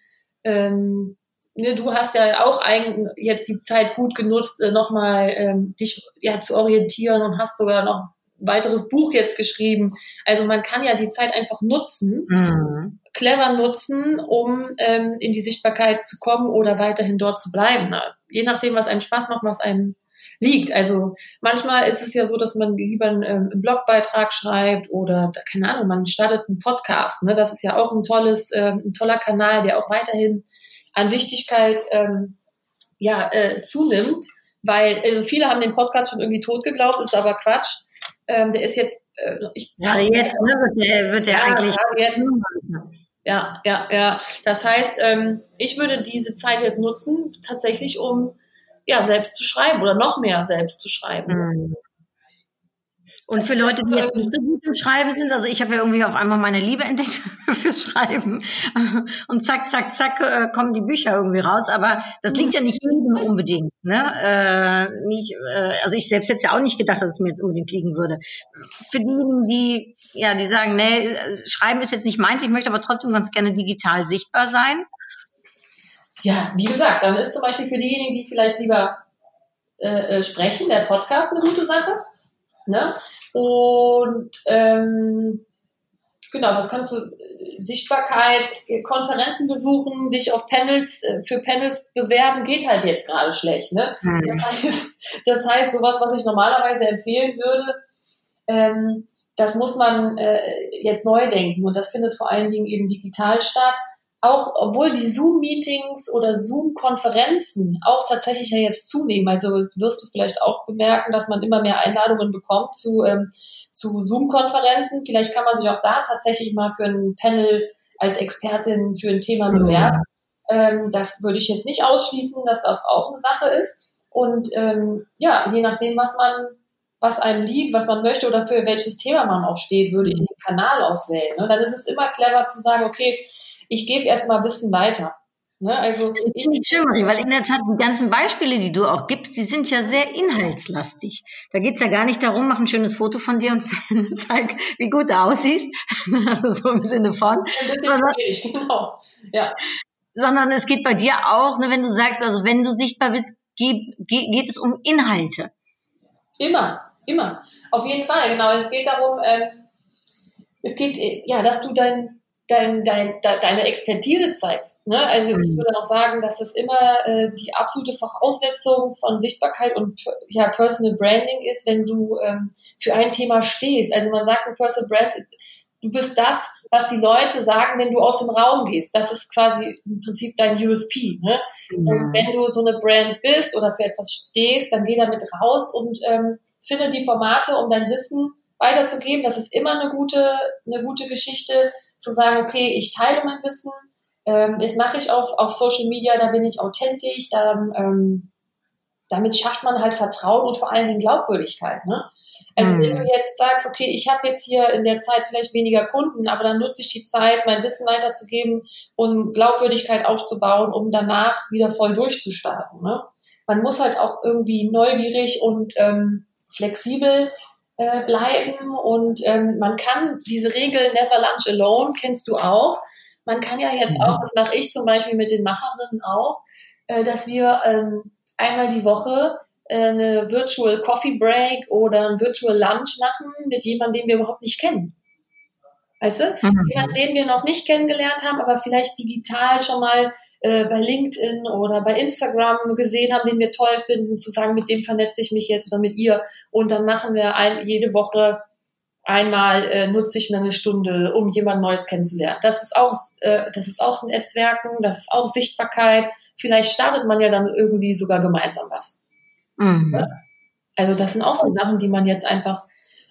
Ähm, ne, du hast ja auch eigentlich jetzt die Zeit gut genutzt, äh, nochmal ähm, dich ja zu orientieren und hast sogar noch ein weiteres Buch jetzt geschrieben. Also man kann ja die Zeit einfach nutzen, mhm. clever nutzen, um ähm, in die Sichtbarkeit zu kommen oder weiterhin dort zu bleiben. Ne? Je nachdem, was einem Spaß macht, was einem liegt. Also manchmal ist es ja so, dass man lieber einen, ähm, einen Blogbeitrag schreibt oder keine Ahnung, man startet einen Podcast. Ne? Das ist ja auch ein tolles, äh, ein toller Kanal, der auch weiterhin an Wichtigkeit ähm, ja äh, zunimmt, weil also viele haben den Podcast schon irgendwie tot geglaubt, ist aber Quatsch. Ähm, der ist jetzt äh, ich, ja, jetzt ne, wird der, wird der ja, eigentlich jetzt, ja, ja, ja. Das heißt, ähm, ich würde diese Zeit jetzt nutzen, tatsächlich um ja, selbst zu schreiben oder noch mehr selbst zu schreiben. Mhm. Und für Leute, die jetzt nicht so gut im Schreiben sind, also ich habe ja irgendwie auf einmal meine Liebe entdeckt [laughs] fürs Schreiben und zack, zack, zack äh, kommen die Bücher irgendwie raus. Aber das liegt ja nicht jedem unbedingt. Ne? Äh, nicht, äh, also ich selbst hätte ja auch nicht gedacht, dass es mir jetzt unbedingt liegen würde. Für diejenigen, die ja, die sagen, nee, Schreiben ist jetzt nicht meins, ich möchte aber trotzdem ganz gerne digital sichtbar sein ja, wie gesagt, dann ist zum Beispiel für diejenigen, die vielleicht lieber äh, äh, sprechen, der Podcast eine gute Sache. Ne? Und ähm, genau, was kannst du? Sichtbarkeit, Konferenzen besuchen, dich auf Panels äh, für Panels bewerben, geht halt jetzt gerade schlecht. Ne? Mhm. Das, heißt, das heißt, sowas, was ich normalerweise empfehlen würde, ähm, das muss man äh, jetzt neu denken und das findet vor allen Dingen eben digital statt auch obwohl die Zoom-Meetings oder Zoom-Konferenzen auch tatsächlich ja jetzt zunehmen, also wirst du vielleicht auch bemerken, dass man immer mehr Einladungen bekommt zu, ähm, zu Zoom-Konferenzen. Vielleicht kann man sich auch da tatsächlich mal für ein Panel als Expertin für ein Thema mhm. bewerben. Ähm, das würde ich jetzt nicht ausschließen, dass das auch eine Sache ist. Und ähm, ja, je nachdem, was man was einem liegt, was man möchte oder für welches Thema man auch steht, würde ich den Kanal auswählen. Ne? Dann ist es immer clever zu sagen, okay, ich gebe erstmal Wissen weiter. Ne? Also ich Marie, weil in der Tat die ganzen Beispiele, die du auch gibst, die sind ja sehr inhaltslastig. Da geht's ja gar nicht darum, mach ein schönes Foto von dir und [laughs] zeig, wie gut du aussiehst. [laughs] also so im Sinne von. Sondern, [laughs] genau. ja. sondern es geht bei dir auch, ne, wenn du sagst, also wenn du sichtbar bist, geht, geht, geht es um Inhalte. Immer, immer. Auf jeden Fall, genau. Es geht darum, ähm, es geht, äh, ja, dass du dein, dein, dein, de, deine Expertise zeigst. Ne? Also ich mhm. würde auch sagen, dass das immer äh, die absolute Voraussetzung von Sichtbarkeit und ja, Personal Branding ist, wenn du ähm, für ein Thema stehst. Also man sagt ein Personal Brand, du bist das, was die Leute sagen, wenn du aus dem Raum gehst. Das ist quasi im Prinzip dein USP. Ne? Mhm. Und wenn du so eine Brand bist oder für etwas stehst, dann geh damit raus und ähm, finde die Formate, um dein Wissen weiterzugeben. Das ist immer eine gute, eine gute Geschichte zu sagen, okay, ich teile mein Wissen, ähm, das mache ich auf, auf Social Media, da bin ich authentisch, da, ähm, damit schafft man halt Vertrauen und vor allen Dingen Glaubwürdigkeit. Ne? Also mhm. wenn du jetzt sagst, okay, ich habe jetzt hier in der Zeit vielleicht weniger Kunden, aber dann nutze ich die Zeit, mein Wissen weiterzugeben und Glaubwürdigkeit aufzubauen, um danach wieder voll durchzustarten. Ne? Man muss halt auch irgendwie neugierig und ähm, flexibel äh, bleiben und ähm, man kann diese Regel Never Lunch Alone, kennst du auch. Man kann ja jetzt auch, das mache ich zum Beispiel mit den Macherinnen auch, äh, dass wir ähm, einmal die Woche äh, eine Virtual Coffee Break oder ein Virtual Lunch machen mit jemandem, den wir überhaupt nicht kennen. Weißt du? Mhm. Jemanden, den wir noch nicht kennengelernt haben, aber vielleicht digital schon mal äh, bei LinkedIn oder bei Instagram gesehen haben, den wir toll finden, zu sagen, mit dem vernetze ich mich jetzt oder mit ihr. Und dann machen wir ein, jede Woche einmal äh, nutze ich mir eine Stunde, um jemand Neues kennenzulernen. Das ist auch, äh, das ist auch Netzwerken, das ist auch Sichtbarkeit. Vielleicht startet man ja dann irgendwie sogar gemeinsam was. Mhm. Also das sind auch so Sachen, die man jetzt einfach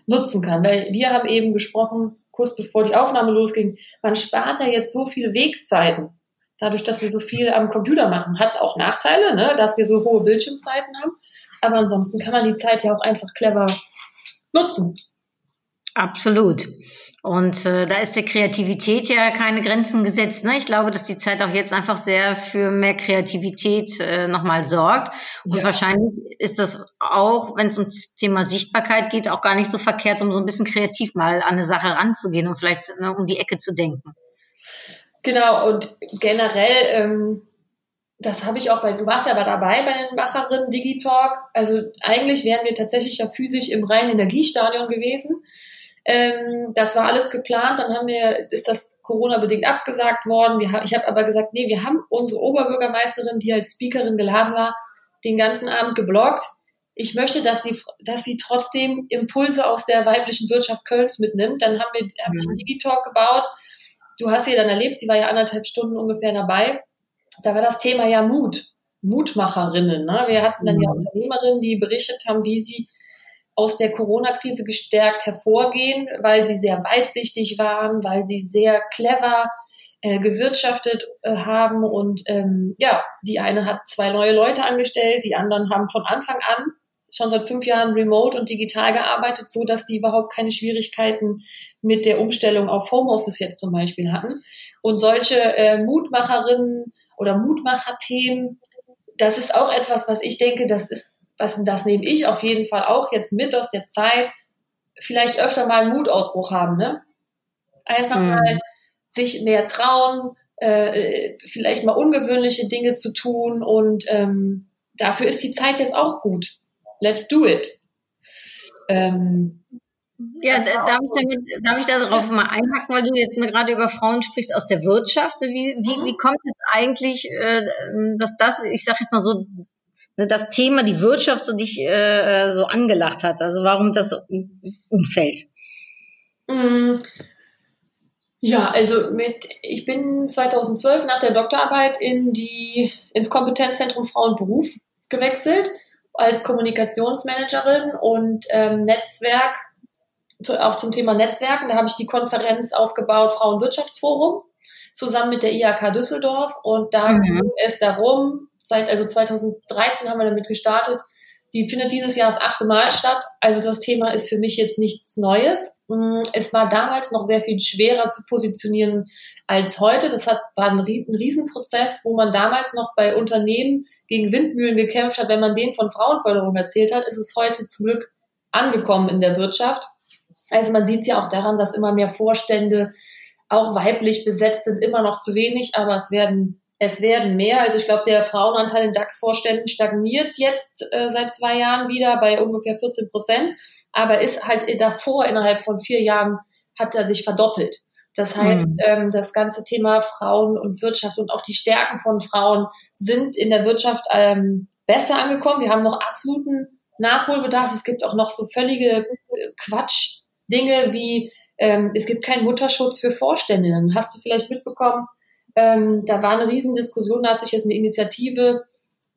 nutzen kann. Weil wir haben eben gesprochen, kurz bevor die Aufnahme losging, man spart ja jetzt so viele Wegzeiten dadurch, dass wir so viel am Computer machen. Hat auch Nachteile, ne, dass wir so hohe Bildschirmzeiten haben. Aber ansonsten kann man die Zeit ja auch einfach clever nutzen. Absolut. Und äh, da ist der Kreativität ja keine Grenzen gesetzt. Ne? Ich glaube, dass die Zeit auch jetzt einfach sehr für mehr Kreativität äh, nochmal sorgt. Und ja. wahrscheinlich ist das auch, wenn es ums Thema Sichtbarkeit geht, auch gar nicht so verkehrt, um so ein bisschen kreativ mal an eine Sache ranzugehen und vielleicht ne, um die Ecke zu denken. Genau, und generell, ähm, das habe ich auch bei, du warst ja aber dabei bei den Macherinnen Digitalk. Also eigentlich wären wir tatsächlich ja physisch im reinen Energiestadion gewesen. Ähm, das war alles geplant. Dann haben wir, ist das Corona-bedingt abgesagt worden. Wir, ich habe aber gesagt, nee, wir haben unsere Oberbürgermeisterin, die als Speakerin geladen war, den ganzen Abend geblockt. Ich möchte, dass sie, dass sie trotzdem Impulse aus der weiblichen Wirtschaft Kölns mitnimmt. Dann haben wir, habe ich einen mhm. Digitalk gebaut. Du hast sie dann erlebt. Sie war ja anderthalb Stunden ungefähr dabei. Da war das Thema ja Mut. Mutmacherinnen. Ne? Wir hatten dann ja mhm. Unternehmerinnen, die berichtet haben, wie sie aus der Corona-Krise gestärkt hervorgehen, weil sie sehr weitsichtig waren, weil sie sehr clever äh, gewirtschaftet äh, haben und ähm, ja, die eine hat zwei neue Leute angestellt, die anderen haben von Anfang an schon seit fünf Jahren remote und digital gearbeitet, so dass die überhaupt keine Schwierigkeiten mit der Umstellung auf Homeoffice jetzt zum Beispiel hatten. Und solche äh, Mutmacherinnen oder Mutmacherthemen, das ist auch etwas, was ich denke, das ist was, das nehme ich auf jeden Fall auch jetzt mit aus der Zeit, vielleicht öfter mal einen Mutausbruch haben, ne? Einfach mhm. mal sich mehr trauen, äh, vielleicht mal ungewöhnliche Dinge zu tun und ähm, dafür ist die Zeit jetzt auch gut. Let's do it. Ähm, ja, darf ich, damit, darf ich darauf mal einhaken, weil du jetzt gerade über Frauen sprichst aus der Wirtschaft. Wie, wie, wie kommt es eigentlich, äh, dass das, ich sage jetzt mal so, Ne, das Thema, die Wirtschaft so dich äh, so angelacht hat. Also warum das so umfällt. Mm. Ja, also mit, ich bin 2012 nach der Doktorarbeit in die, ins Kompetenzzentrum Frau und Beruf gewechselt als Kommunikationsmanagerin und ähm, Netzwerk, auch zum Thema Netzwerken. Da habe ich die Konferenz aufgebaut, Frauenwirtschaftsforum, zusammen mit der IHK Düsseldorf. Und da mhm. ging es darum, seit also 2013 haben wir damit gestartet. Die findet dieses Jahr das achte Mal statt. Also das Thema ist für mich jetzt nichts Neues. Mm, es war damals noch sehr viel schwerer zu positionieren als heute. Das hat, war ein, Riesenprozess, wo man damals noch bei Unternehmen gegen Windmühlen gekämpft hat. Wenn man denen von Frauenförderung erzählt hat, ist es heute zum Glück angekommen in der Wirtschaft. Also man sieht es ja auch daran, dass immer mehr Vorstände auch weiblich besetzt sind, immer noch zu wenig, aber es werden es werden mehr. Also ich glaube, der Frauenanteil in DAX-Vorständen stagniert jetzt äh, seit zwei Jahren wieder bei ungefähr 14 Prozent, aber ist halt davor innerhalb von vier Jahren hat er sich verdoppelt. Das heißt, mhm. ähm, das ganze Thema Frauen und Wirtschaft und auch die Stärken von Frauen sind in der Wirtschaft ähm, besser angekommen. Wir haben noch absoluten Nachholbedarf. Es gibt auch noch so völlige äh, Quatsch-Dinge wie ähm, es gibt keinen Mutterschutz für Vorständinnen. Hast du vielleicht mitbekommen? Ähm, da war eine Riesendiskussion, da hat sich jetzt eine Initiative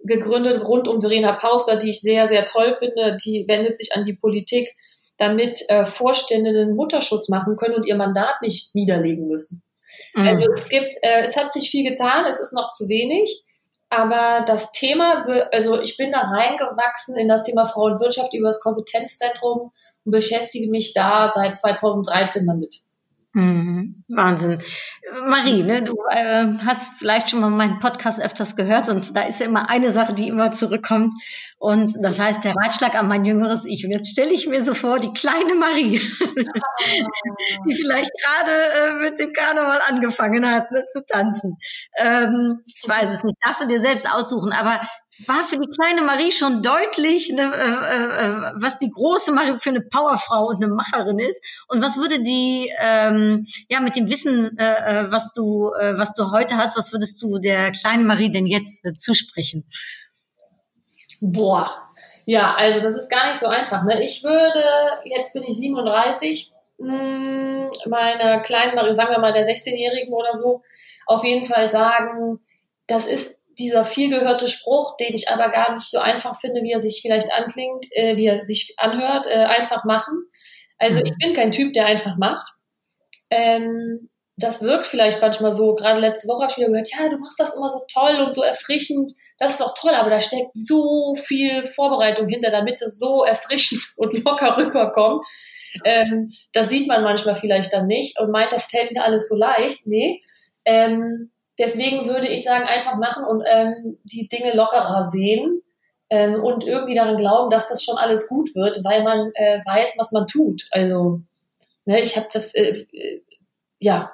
gegründet rund um Verena Pauster, die ich sehr, sehr toll finde. Die wendet sich an die Politik, damit äh, Vorständinnen Mutterschutz machen können und ihr Mandat nicht niederlegen müssen. Mhm. Also es gibt, äh, es hat sich viel getan, es ist noch zu wenig. Aber das Thema, also ich bin da reingewachsen in das Thema Frauenwirtschaft über das Kompetenzzentrum und beschäftige mich da seit 2013 damit. Mhm. Wahnsinn. Marie, ne, du äh, hast vielleicht schon mal meinen Podcast öfters gehört und da ist ja immer eine Sache, die immer zurückkommt und das heißt der Ratschlag an mein jüngeres Ich. Jetzt stelle ich mir so vor, die kleine Marie, [laughs] die vielleicht gerade äh, mit dem Karneval angefangen hat ne, zu tanzen. Ähm, ich weiß es nicht, darfst du dir selbst aussuchen, aber war für die kleine Marie schon deutlich, ne, äh, äh, was die große Marie für eine Powerfrau und eine Macherin ist und was würde die ähm, ja mit dem Wissen, äh, äh, was du äh, was du heute hast, was würdest du der kleinen Marie denn jetzt äh, zusprechen? Boah, ja, also das ist gar nicht so einfach. Ne? Ich würde jetzt bin ich 37, mh, hm, meiner kleinen Marie, sagen wir mal der 16-jährigen oder so, auf jeden Fall sagen, das ist dieser vielgehörte Spruch, den ich aber gar nicht so einfach finde, wie er sich vielleicht anklingt, äh, wie er sich anhört, äh, einfach machen. Also ich mhm. bin kein Typ, der einfach macht. Ähm, das wirkt vielleicht manchmal so. Gerade letzte Woche habe ich wieder gehört, ja, du machst das immer so toll und so erfrischend. Das ist doch toll, aber da steckt so viel Vorbereitung hinter, damit es so erfrischend [laughs] und locker rüberkommt. ähm, das sieht man manchmal vielleicht dann nicht und meint, das fällt mir alles so leicht. Nee. Ähm, deswegen würde ich sagen, einfach machen und ähm, die Dinge lockerer sehen ähm, und irgendwie daran glauben, dass das schon alles gut wird, weil man äh, weiß, was man tut. Also, ne, ich habe das, äh, äh, ja,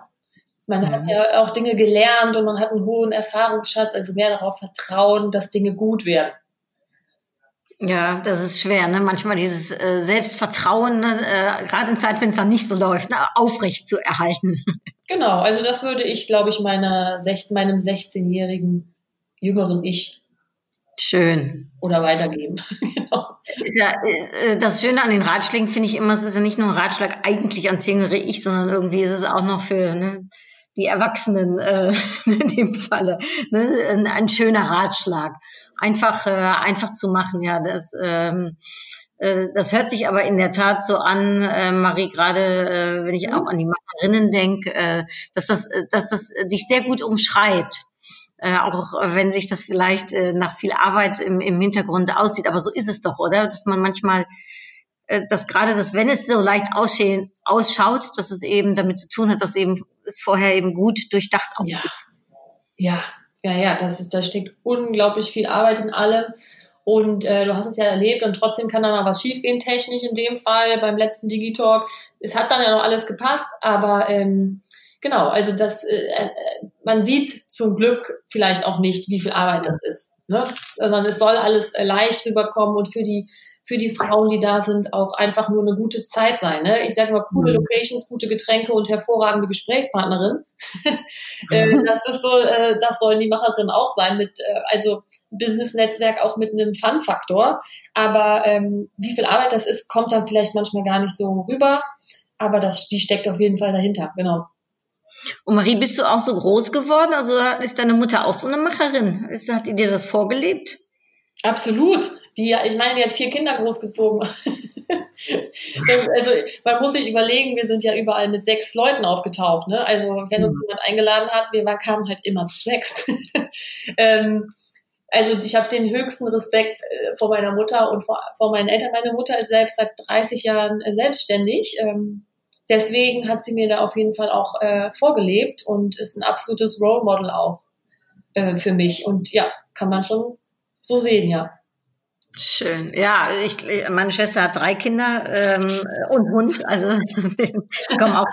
man mhm. hat ja auch Dinge gelernt und man hat einen hohen Erfahrungsschatz, also mehr darauf vertrauen, dass Dinge gut werden. Ja, das ist schwer, ne? Manchmal dieses äh, Selbstvertrauen, ne? äh, gerade in Zeit, wenn es dann nicht so läuft, ne? aufrecht zu erhalten. [laughs] Genau, also das würde ich, glaube ich, meiner, meinem 16-jährigen jüngeren Ich Schön. Oder weitergeben. [laughs] genau. ja, äh, das Schöne an den Ratschlägen finde ich immer, es ist ja nicht nur ein Ratschlag eigentlich ans jüngere Ich, sondern irgendwie ist es auch noch für ne, die Erwachsenen äh, [laughs] in dem Falle ne, ein, ein schöner Ratschlag einfach, äh, einfach zu machen. Ja, das, ähm, äh, das hört sich aber in der Tat so an, äh, Marie, gerade äh, wenn ich auch an die Macherinnen denke, äh, dass, das, äh, dass das dich sehr gut umschreibt. Äh, auch wenn sich das vielleicht äh, nach viel Arbeit im, im Hintergrund aussieht. Aber so ist es doch, oder? Dass man manchmal dass gerade das, wenn es so leicht ausschaut, dass es eben damit zu tun hat, dass eben es vorher eben gut durchdacht auch ja. ist. Ja, ja, ja, das ist, da steckt unglaublich viel Arbeit in allem. Und äh, du hast es ja erlebt und trotzdem kann da mal was schiefgehen, technisch in dem Fall beim letzten Digitalk. Es hat dann ja noch alles gepasst, aber ähm, genau, also das, äh, äh, man sieht zum Glück vielleicht auch nicht, wie viel Arbeit das ist. Ne? Sondern es soll alles äh, leicht rüberkommen und für die für die Frauen, die da sind, auch einfach nur eine gute Zeit sein. Ne? Ich sage mal, coole mhm. Locations, gute Getränke und hervorragende Gesprächspartnerin. [laughs] äh, das ist so, äh, das sollen die Macherinnen auch sein, mit, äh, also Business-Netzwerk auch mit einem Fun-Faktor. Aber ähm, wie viel Arbeit das ist, kommt dann vielleicht manchmal gar nicht so rüber. Aber das, die steckt auf jeden Fall dahinter, genau. Und Marie, bist du auch so groß geworden? Also ist deine Mutter auch so eine Macherin? Ist, hat die dir das vorgelebt? Absolut. Die, ich meine, die hat vier Kinder großgezogen. [laughs] also man muss sich überlegen, wir sind ja überall mit sechs Leuten aufgetaucht. Ne? Also wenn uns mhm. jemand eingeladen hat, wir kamen halt immer zu sechs. [laughs] ähm, also ich habe den höchsten Respekt äh, vor meiner Mutter und vor, vor meinen Eltern. Meine Mutter ist selbst seit 30 Jahren äh, selbstständig. Ähm, deswegen hat sie mir da auf jeden Fall auch äh, vorgelebt und ist ein absolutes Role Model auch äh, für mich. Und ja, kann man schon so sehen, ja. Schön. Ja, ich, meine Schwester hat drei Kinder ähm, und Hund, also [laughs] kommen auch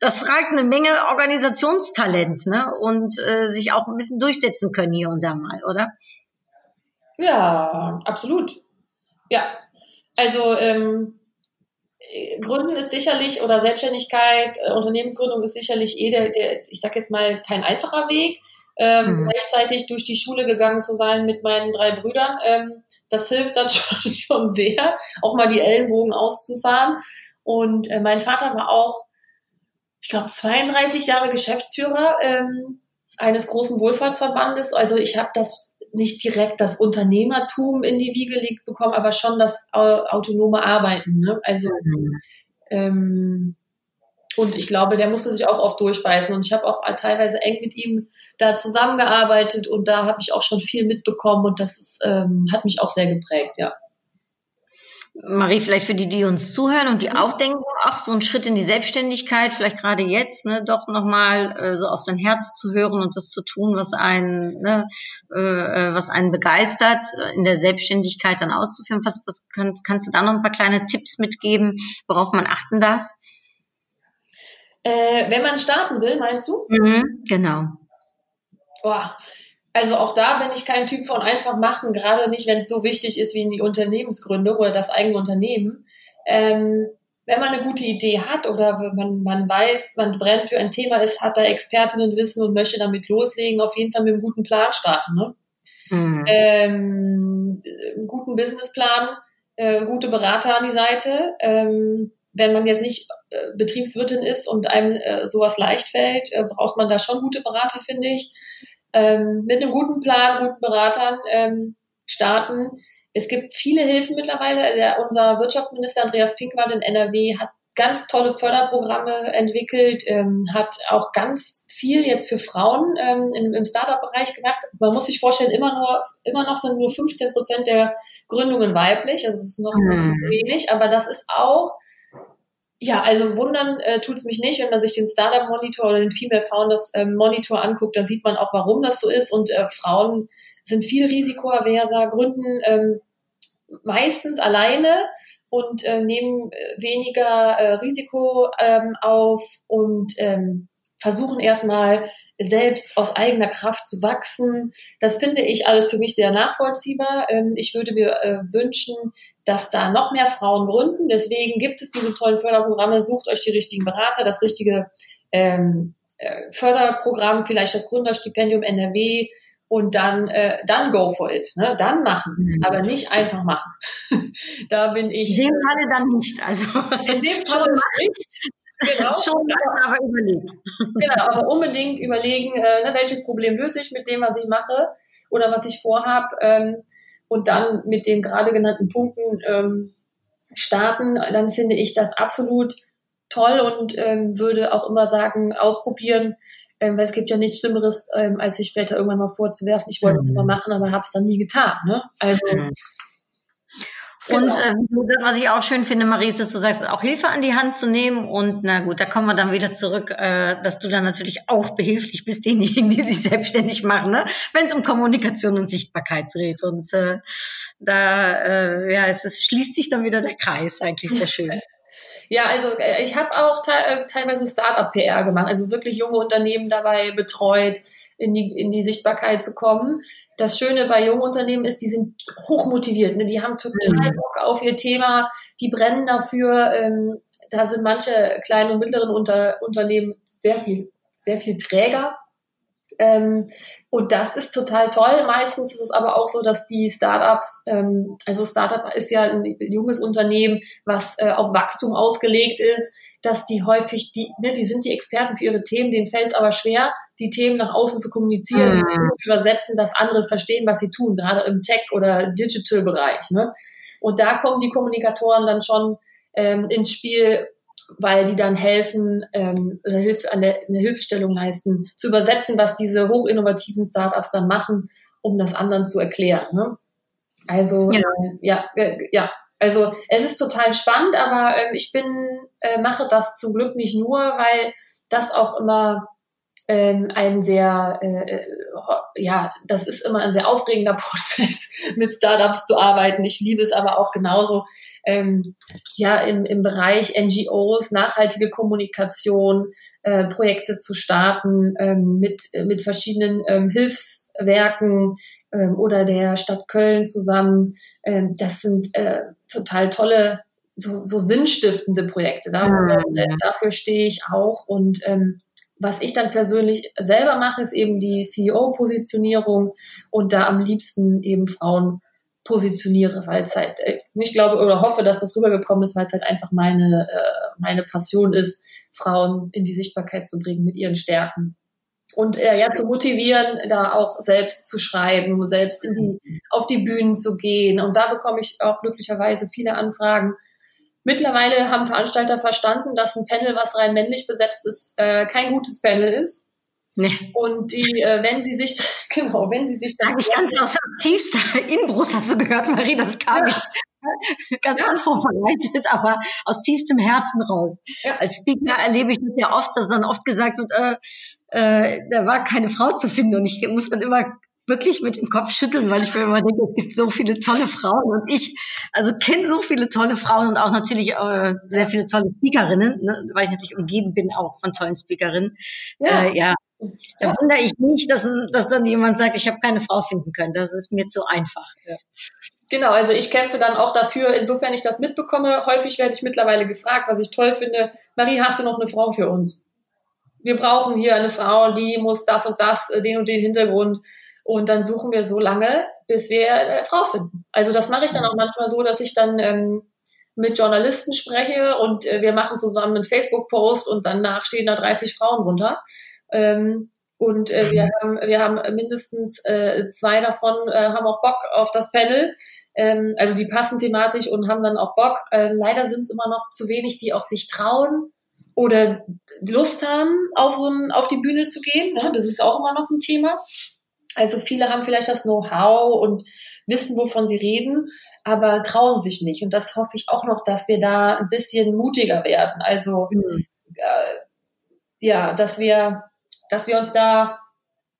Das fragt eine Menge Organisationstalent, ne? Und äh, sich auch ein bisschen durchsetzen können hier und da mal, oder? Ja, absolut. Ja, also ähm, Gründen ist sicherlich oder Selbstständigkeit, äh, Unternehmensgründung ist sicherlich eh der, der ich sag jetzt mal, kein einfacher Weg ähm, mhm. gleichzeitig durch die Schule gegangen zu sein mit meinen drei Brüdern. Ähm, das hilft dann [laughs] schon, schon sehr, auch mal die Ellenbogen auszufahren. Und äh, mein Vater war auch, ich glaube, 32 Jahre Geschäftsführer ähm, eines großen Wohlfahrtsverbandes. Also ich habe das nicht direkt das Unternehmertum in die Wiege gelegt bekommen, aber schon das autonome Arbeiten. Ne? Also mhm. ähm, und ich glaube, der musste sich auch oft durchbeißen. Und ich habe auch teilweise eng mit ihm da zusammengearbeitet und da habe ich auch schon viel mitbekommen und das ist, ähm, hat mich auch sehr geprägt, ja. Marie, vielleicht für die, die uns zuhören und die mhm. auch denken, ach, so ein Schritt in die Selbstständigkeit, vielleicht gerade jetzt, ne, doch nochmal äh, so auf sein Herz zu hören und das zu tun, was einen, ne, äh, äh was einen begeistert, in der Selbstständigkeit dann auszuführen. Was, was kannst, kannst du da noch ein paar kleine Tipps mitgeben, worauf man achten darf? Äh, wenn man starten will, meinst du? Mhm, genau. Boah. Also auch da bin ich kein Typ von einfach machen, gerade nicht, wenn es so wichtig ist wie in die Unternehmensgründung oder das eigene Unternehmen. Ähm, wenn man eine gute Idee hat oder man, man weiß, man brennt für ein Thema ist, hat da Expertinnen wissen und möchte damit loslegen, auf jeden Fall mit einem guten Plan starten. Ne? Mhm. Ähm, einen guten Businessplan, äh, gute Berater an die Seite. Ähm, wenn man jetzt nicht äh, Betriebswirtin ist und einem äh, sowas leicht fällt, äh, braucht man da schon gute Berater, finde ich. Ähm, mit einem guten Plan, guten Beratern ähm, starten. Es gibt viele Hilfen mittlerweile. Der, unser Wirtschaftsminister Andreas Pinkwald in NRW hat ganz tolle Förderprogramme entwickelt, ähm, hat auch ganz viel jetzt für Frauen ähm, im, im Startup-Bereich gemacht. Man muss sich vorstellen, immer nur, immer noch sind nur 15 Prozent der Gründungen weiblich. Also es ist noch mhm. wenig, aber das ist auch ja, also wundern äh, tut es mich nicht, wenn man sich den Startup Monitor oder den Female Founders ähm, Monitor anguckt, dann sieht man auch, warum das so ist. Und äh, Frauen sind viel risikoaverser, gründen ähm, meistens alleine und äh, nehmen äh, weniger äh, Risiko ähm, auf und ähm, versuchen erstmal selbst aus eigener Kraft zu wachsen. Das finde ich alles für mich sehr nachvollziehbar. Ähm, ich würde mir äh, wünschen, dass da noch mehr Frauen gründen. Deswegen gibt es diese tollen Förderprogramme. Sucht euch die richtigen Berater, das richtige ähm, äh, Förderprogramm, vielleicht das Gründerstipendium NRW, und dann, äh, dann go for it, ne? dann machen, mhm. aber nicht einfach machen. [laughs] da bin ich. In dem Falle dann nicht. Also in dem [laughs] Falle nicht. Genau. [laughs] Schon aber, aber überlegt. Genau, aber unbedingt überlegen, äh, ne, welches Problem löse ich mit dem, was ich mache oder was ich vorhab ähm, und dann mit den gerade genannten Punkten ähm, starten. Dann finde ich das absolut toll und ähm, würde auch immer sagen, ausprobieren, ähm, weil es gibt ja nichts Schlimmeres, ähm, als sich später irgendwann mal vorzuwerfen, ich wollte es mhm. mal machen, aber habe es dann nie getan. Ne? Also mhm. Und genau. äh, was ich auch schön finde, Marie, ist, dass du sagst, auch Hilfe an die Hand zu nehmen. Und na gut, da kommen wir dann wieder zurück, äh, dass du dann natürlich auch behilflich bist, [laughs] denjenigen, die sich selbstständig machen, ne? wenn es um Kommunikation und Sichtbarkeit dreht. Und äh, da äh, ja, es, es schließt sich dann wieder der Kreis, eigentlich sehr schön. [laughs] Ja, also äh, ich habe auch te äh, teilweise Startup-PR gemacht, also wirklich junge Unternehmen dabei betreut, in die, in die Sichtbarkeit zu kommen. Das Schöne bei jungen Unternehmen ist, die sind hochmotiviert, ne? die haben total mhm. Bock auf ihr Thema, die brennen dafür. Ähm, da sind manche kleinen und mittleren Unter Unternehmen sehr viel, sehr viel träger ähm, und das ist total toll. Meistens ist es aber auch so, dass die Startups, ähm, also Startup ist ja ein junges Unternehmen, was äh, auf Wachstum ausgelegt ist, dass die häufig, die, ne, die sind die Experten für ihre Themen, denen fällt es aber schwer, die Themen nach außen zu kommunizieren, mhm. zu übersetzen, dass andere verstehen, was sie tun, gerade im Tech- oder Digital-Bereich. Ne? Und da kommen die Kommunikatoren dann schon ähm, ins Spiel, weil die dann helfen, ähm, oder Hilfe, an der, eine Hilfestellung leisten, zu übersetzen, was diese hochinnovativen Startups dann machen, um das anderen zu erklären. Ne? Also ja. Äh, ja, äh, ja, also es ist total spannend, aber äh, ich bin äh, mache das zum Glück nicht nur, weil das auch immer ähm, ein sehr, äh, äh ja, das ist immer ein sehr aufregender [laughs] Prozess, mit Startups zu arbeiten. Ich liebe es aber auch genauso, ähm, ja, im, im Bereich NGOs, nachhaltige Kommunikation, äh, Projekte zu starten, ähm, mit, mit verschiedenen ähm, Hilfswerken ähm, oder der Stadt Köln zusammen. Ähm, das sind äh, total tolle so, so sinnstiftende Projekte. Dafür, mhm. äh, dafür stehe ich auch und ähm, was ich dann persönlich selber mache, ist eben die CEO-Positionierung und da am liebsten eben Frauen positioniere, weil es halt, äh, ich glaube oder hoffe, dass das rübergekommen ist, weil es halt einfach meine, äh, meine Passion ist, Frauen in die Sichtbarkeit zu bringen mit ihren Stärken. Und äh, ja, zu motivieren, da auch selbst zu schreiben, selbst in die, auf die Bühnen zu gehen. Und da bekomme ich auch glücklicherweise viele Anfragen, Mittlerweile haben Veranstalter verstanden, dass ein Panel, was rein männlich besetzt ist, äh, kein gutes Panel ist. Nee. Und die, äh, wenn sie sich, [laughs] genau, wenn sie sich dann. Ich ganz aus tiefster Inbrust hast du gehört, Marie, das kam ja. jetzt ganz ja. unvorbereitet, aber aus tiefstem Herzen raus. Ja. Als Speaker erlebe ich das ja oft, dass dann oft gesagt wird, äh, äh, da war keine Frau zu finden und ich muss dann immer wirklich mit dem Kopf schütteln, weil ich mir immer denke, es gibt so viele tolle Frauen und ich, also kenne so viele tolle Frauen und auch natürlich äh, sehr viele tolle Speakerinnen, ne, weil ich natürlich umgeben bin auch von tollen Speakerinnen. Ja. Äh, ja. Da wundere ich nicht, dass, dass dann jemand sagt, ich habe keine Frau finden können. Das ist mir zu einfach. Ja. Genau, also ich kämpfe dann auch dafür, insofern ich das mitbekomme. Häufig werde ich mittlerweile gefragt, was ich toll finde. Marie, hast du noch eine Frau für uns? Wir brauchen hier eine Frau, die muss das und das, äh, den und den Hintergrund. Und dann suchen wir so lange, bis wir eine Frau finden. Also das mache ich dann auch manchmal so, dass ich dann ähm, mit Journalisten spreche und äh, wir machen zusammen einen Facebook-Post und danach stehen da 30 Frauen runter. Ähm, Und äh, wir, haben, wir haben mindestens äh, zwei davon, äh, haben auch Bock auf das Panel. Ähm, also die passen thematisch und haben dann auch Bock. Äh, leider sind es immer noch zu wenig, die auch sich trauen oder Lust haben, auf so ein, auf die Bühne zu gehen. Ne? Das ist auch immer noch ein Thema. Also viele haben vielleicht das Know-how und wissen, wovon sie reden, aber trauen sich nicht. Und das hoffe ich auch noch, dass wir da ein bisschen mutiger werden. Also mhm. äh, ja, dass wir, dass wir uns da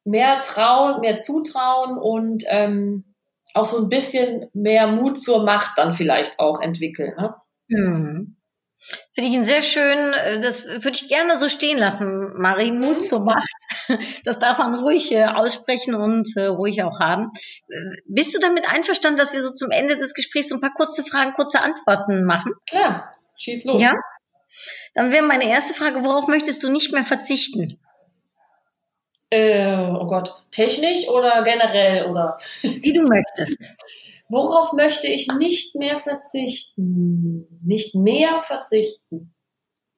mehr trauen, mehr zutrauen und ähm, auch so ein bisschen mehr Mut zur Macht dann vielleicht auch entwickeln. Ne? Mhm. Finde ich ihn sehr schön, äh, das würde ich gerne so stehen lassen, Marie, Mut mhm. zur Macht. [laughs] Das darf man ruhig äh, aussprechen und äh, ruhig auch haben. Bist du damit einverstanden, dass wir so zum Ende des Gesprächs so ein paar kurze Fragen, kurze Antworten machen? Klar, schieß los. Ja? Dann wäre meine erste Frage, worauf möchtest du nicht mehr verzichten? Äh, oh Gott, technisch oder generell oder? Wie du möchtest. [laughs] Worauf möchte ich nicht mehr verzichten? Nicht mehr verzichten.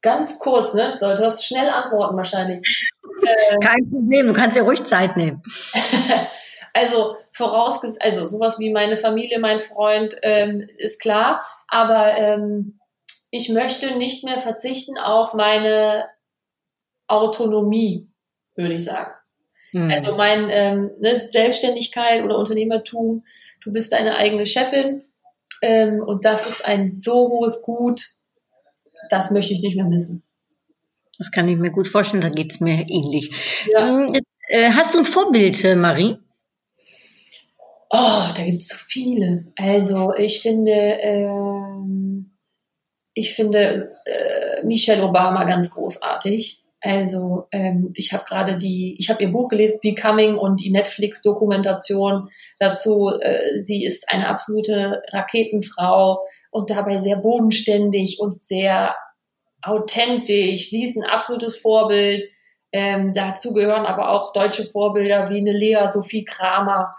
Ganz kurz, ne? Du hast schnell antworten wahrscheinlich. [laughs] Äh, Kein Problem, du kannst ja ruhig Zeit nehmen. [laughs] also vorausgesetzt, also sowas wie meine Familie, mein Freund ähm, ist klar, aber ähm, ich möchte nicht mehr verzichten auf meine Autonomie, würde ich sagen. Mhm. Also mein ähm, ne, Selbstständigkeit oder Unternehmertum du bist deine eigene Chefin ähm, und das ist ein so hohes Gut, das möchte ich nicht mehr missen. Das kann ich mir gut vorstellen, da geht es mir ähnlich. Ja. Ähm, äh, hast du ein Vorbild, äh, Marie? Oh, da gibt es so viele. Also ich finde, ähm, ich finde äh, Michelle Obama ganz großartig. Also ähm, ich habe gerade die, ich habe ihr Buch gelesen, Becoming und die Netflix-Dokumentation dazu. Äh, sie ist eine absolute Raketenfrau und dabei sehr bodenständig und sehr authentisch. Sie ist ein absolutes Vorbild. Ähm, dazu gehören aber auch deutsche Vorbilder wie eine Lea Sophie Kramer,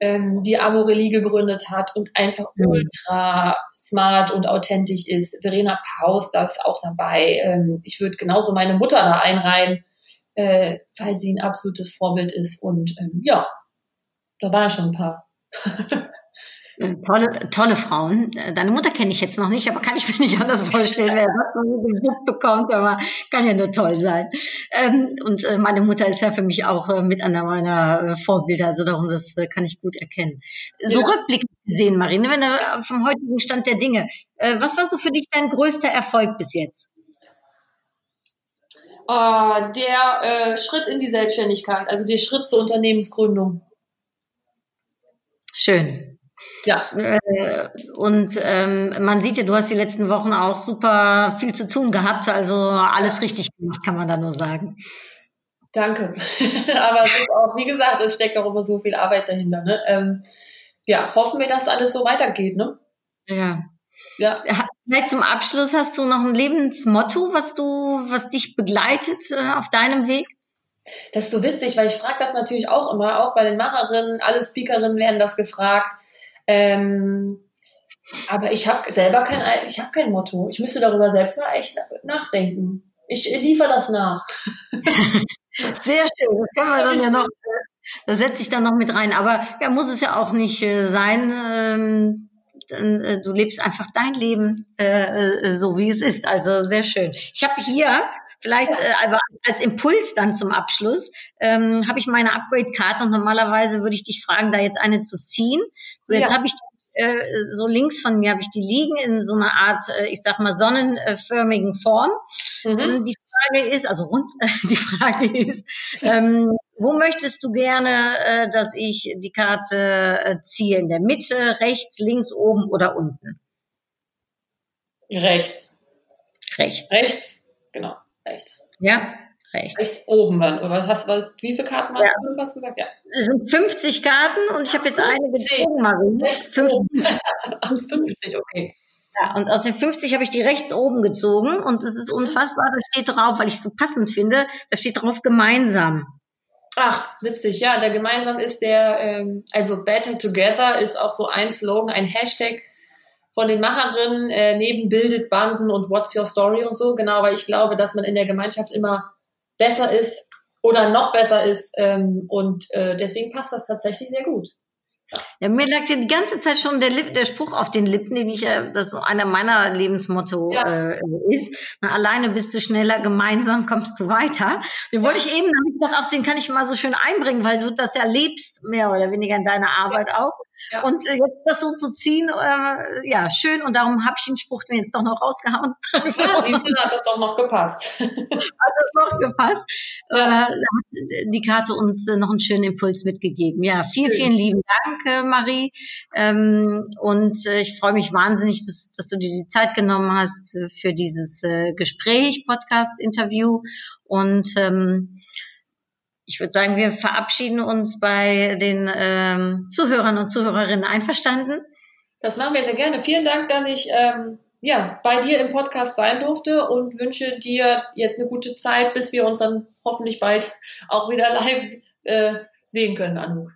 ähm, die Amorelie gegründet hat und einfach mhm. ultra smart und authentisch ist. Verena Paus, da ist auch dabei. Ähm, ich würde genauso meine Mutter da einreihen, äh, weil sie ein absolutes Vorbild ist. Und ähm, ja, da waren schon ein paar. [laughs] Tolle, tolle Frauen. Deine Mutter kenne ich jetzt noch nicht, aber kann ich mir nicht anders vorstellen, wer das so gebucht bekommt, aber kann ja nur toll sein. Ähm, und äh, meine Mutter ist ja für mich auch äh, mit einer meiner äh, Vorbilder, also darum, das kann ich gut erkennen. So ja. rückblickend gesehen, Marine, wenn du vom heutigen Stand der Dinge, was war so für dich dein größter Erfolg bis jetzt? Uh, der äh, Schritt in die Selbstständigkeit, also der Schritt zur Unternehmensgründung. Schön. Ja. Äh, und ähm, man sieht ja, du hast die letzten Wochen auch super viel zu tun gehabt, also alles richtig gemacht, kann man da nur sagen. Danke. [laughs] Aber es ist auch, wie gesagt, es steckt auch immer so viel Arbeit dahinter. Ne? Ähm, ja, hoffen wir, dass alles so weitergeht. Ne? Ja. Ja. Vielleicht zum Abschluss hast du noch ein Lebensmotto, was du, was dich begleitet äh, auf deinem Weg? Das ist so witzig, weil ich frage das natürlich auch immer, auch bei den Macherinnen, alle Speakerinnen werden das gefragt. Ähm, aber ich habe selber kein, ich habe kein Motto. Ich müsste darüber selbst mal echt nachdenken. Ich liefere das nach. [laughs] Sehr schön. Das können wir dann ja noch, das setze ich dann noch mit rein. Aber ja, muss es ja auch nicht äh, sein. Ähm, äh, du lebst einfach dein Leben äh, äh so, wie es ist. Also sehr schön. Ich habe hier Vielleicht äh, als Impuls dann zum Abschluss ähm, habe ich meine Upgrade-Karte und normalerweise würde ich dich fragen, da jetzt eine zu ziehen. So, jetzt ja. habe ich die, äh, so links von mir habe ich die liegen in so einer Art, äh, ich sag mal, sonnenförmigen Form. Mhm. Ähm, die Frage ist, also rund, [laughs] die Frage ist, ähm, wo möchtest du gerne, äh, dass ich die Karte äh, ziehe? In der Mitte, rechts, links, oben oder unten? Rechts. Rechts. Rechts, genau. Rechts. Ja, rechts. Rechts oben dann. Oder was hast was, wie viele Karten hast ja. du was gesagt? Ja. Es sind 50 Karten und ich habe jetzt eine gezogen, Marie. Rechts 50. 50, [laughs] okay. Ja, und aus den 50 habe ich die rechts oben gezogen und es ist unfassbar, da steht drauf, weil ich es so passend finde, da steht drauf gemeinsam. Ach, witzig, ja, der gemeinsam ist der, ähm, also Better Together ist auch so ein Slogan, ein Hashtag, von den Macherinnen äh, neben Bildet Banden und What's Your Story und so, genau, weil ich glaube, dass man in der Gemeinschaft immer besser ist oder noch besser ist. Ähm, und äh, deswegen passt das tatsächlich sehr gut. Ja, mir lag ja die ganze Zeit schon der, Lip, der Spruch auf den Lippen, den ich ja, das so einer meiner Lebensmotto ja. äh, ist. Na, alleine bist du schneller, gemeinsam kommst du weiter. Den wollte ich eben, habe ich gedacht, auch den kann ich mal so schön einbringen, weil du das ja lebst, mehr oder weniger in deiner Arbeit ja. auch. Ja. Und äh, jetzt das so zu ziehen, äh, ja, schön. Und darum habe ich den Spruch dann jetzt doch noch rausgehauen. [laughs] Ja, du, hat das doch noch gepasst. [laughs] hat das noch gepasst. Ja. Äh, hat die Karte uns äh, noch einen schönen Impuls mitgegeben. Ja, vielen, vielen lieben Dank, äh, Marie. Ähm, und äh, ich freue mich wahnsinnig, dass, dass du dir die Zeit genommen hast äh, für dieses äh, Gespräch, Podcast-Interview. Und ähm, ich würde sagen, wir verabschieden uns bei den ähm, Zuhörern und Zuhörerinnen einverstanden. Das machen wir sehr gerne. Vielen Dank, dass ich ähm, ja, bei dir im Podcast sein durfte und wünsche dir jetzt eine gute Zeit, bis wir uns dann hoffentlich bald auch wieder live äh, sehen können, Anouk.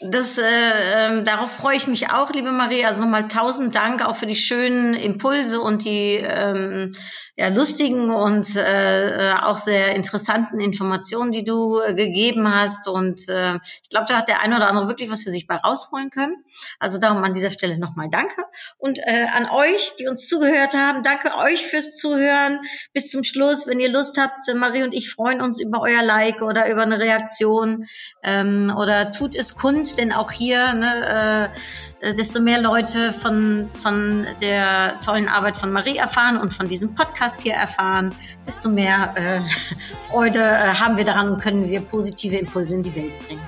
Das, äh, äh, darauf freue ich mich auch, liebe Marie. Also nochmal tausend Dank auch für die schönen Impulse und die ähm, ja, lustigen und äh, äh, auch sehr interessanten Informationen, die du äh, gegeben hast. Und äh, ich glaube, da hat der eine oder andere wirklich was für sich bei rausholen können. Also darum an dieser Stelle nochmal danke. Und äh, an euch, die uns zugehört haben, danke euch fürs Zuhören. Bis zum Schluss, wenn ihr Lust habt, äh, Marie und ich freuen uns über euer Like oder über eine Reaktion ähm, oder tut es Kunst, denn auch hier ne, äh, äh, desto mehr Leute von, von der tollen Arbeit von Marie erfahren und von diesem Podcast hier erfahren, desto mehr äh, [laughs] Freude äh, haben wir daran und können wir positive Impulse in die Welt bringen.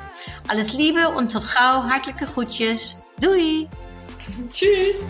Alles Liebe und tot gauw, hartelijke groetjes. Doei! Tschüss!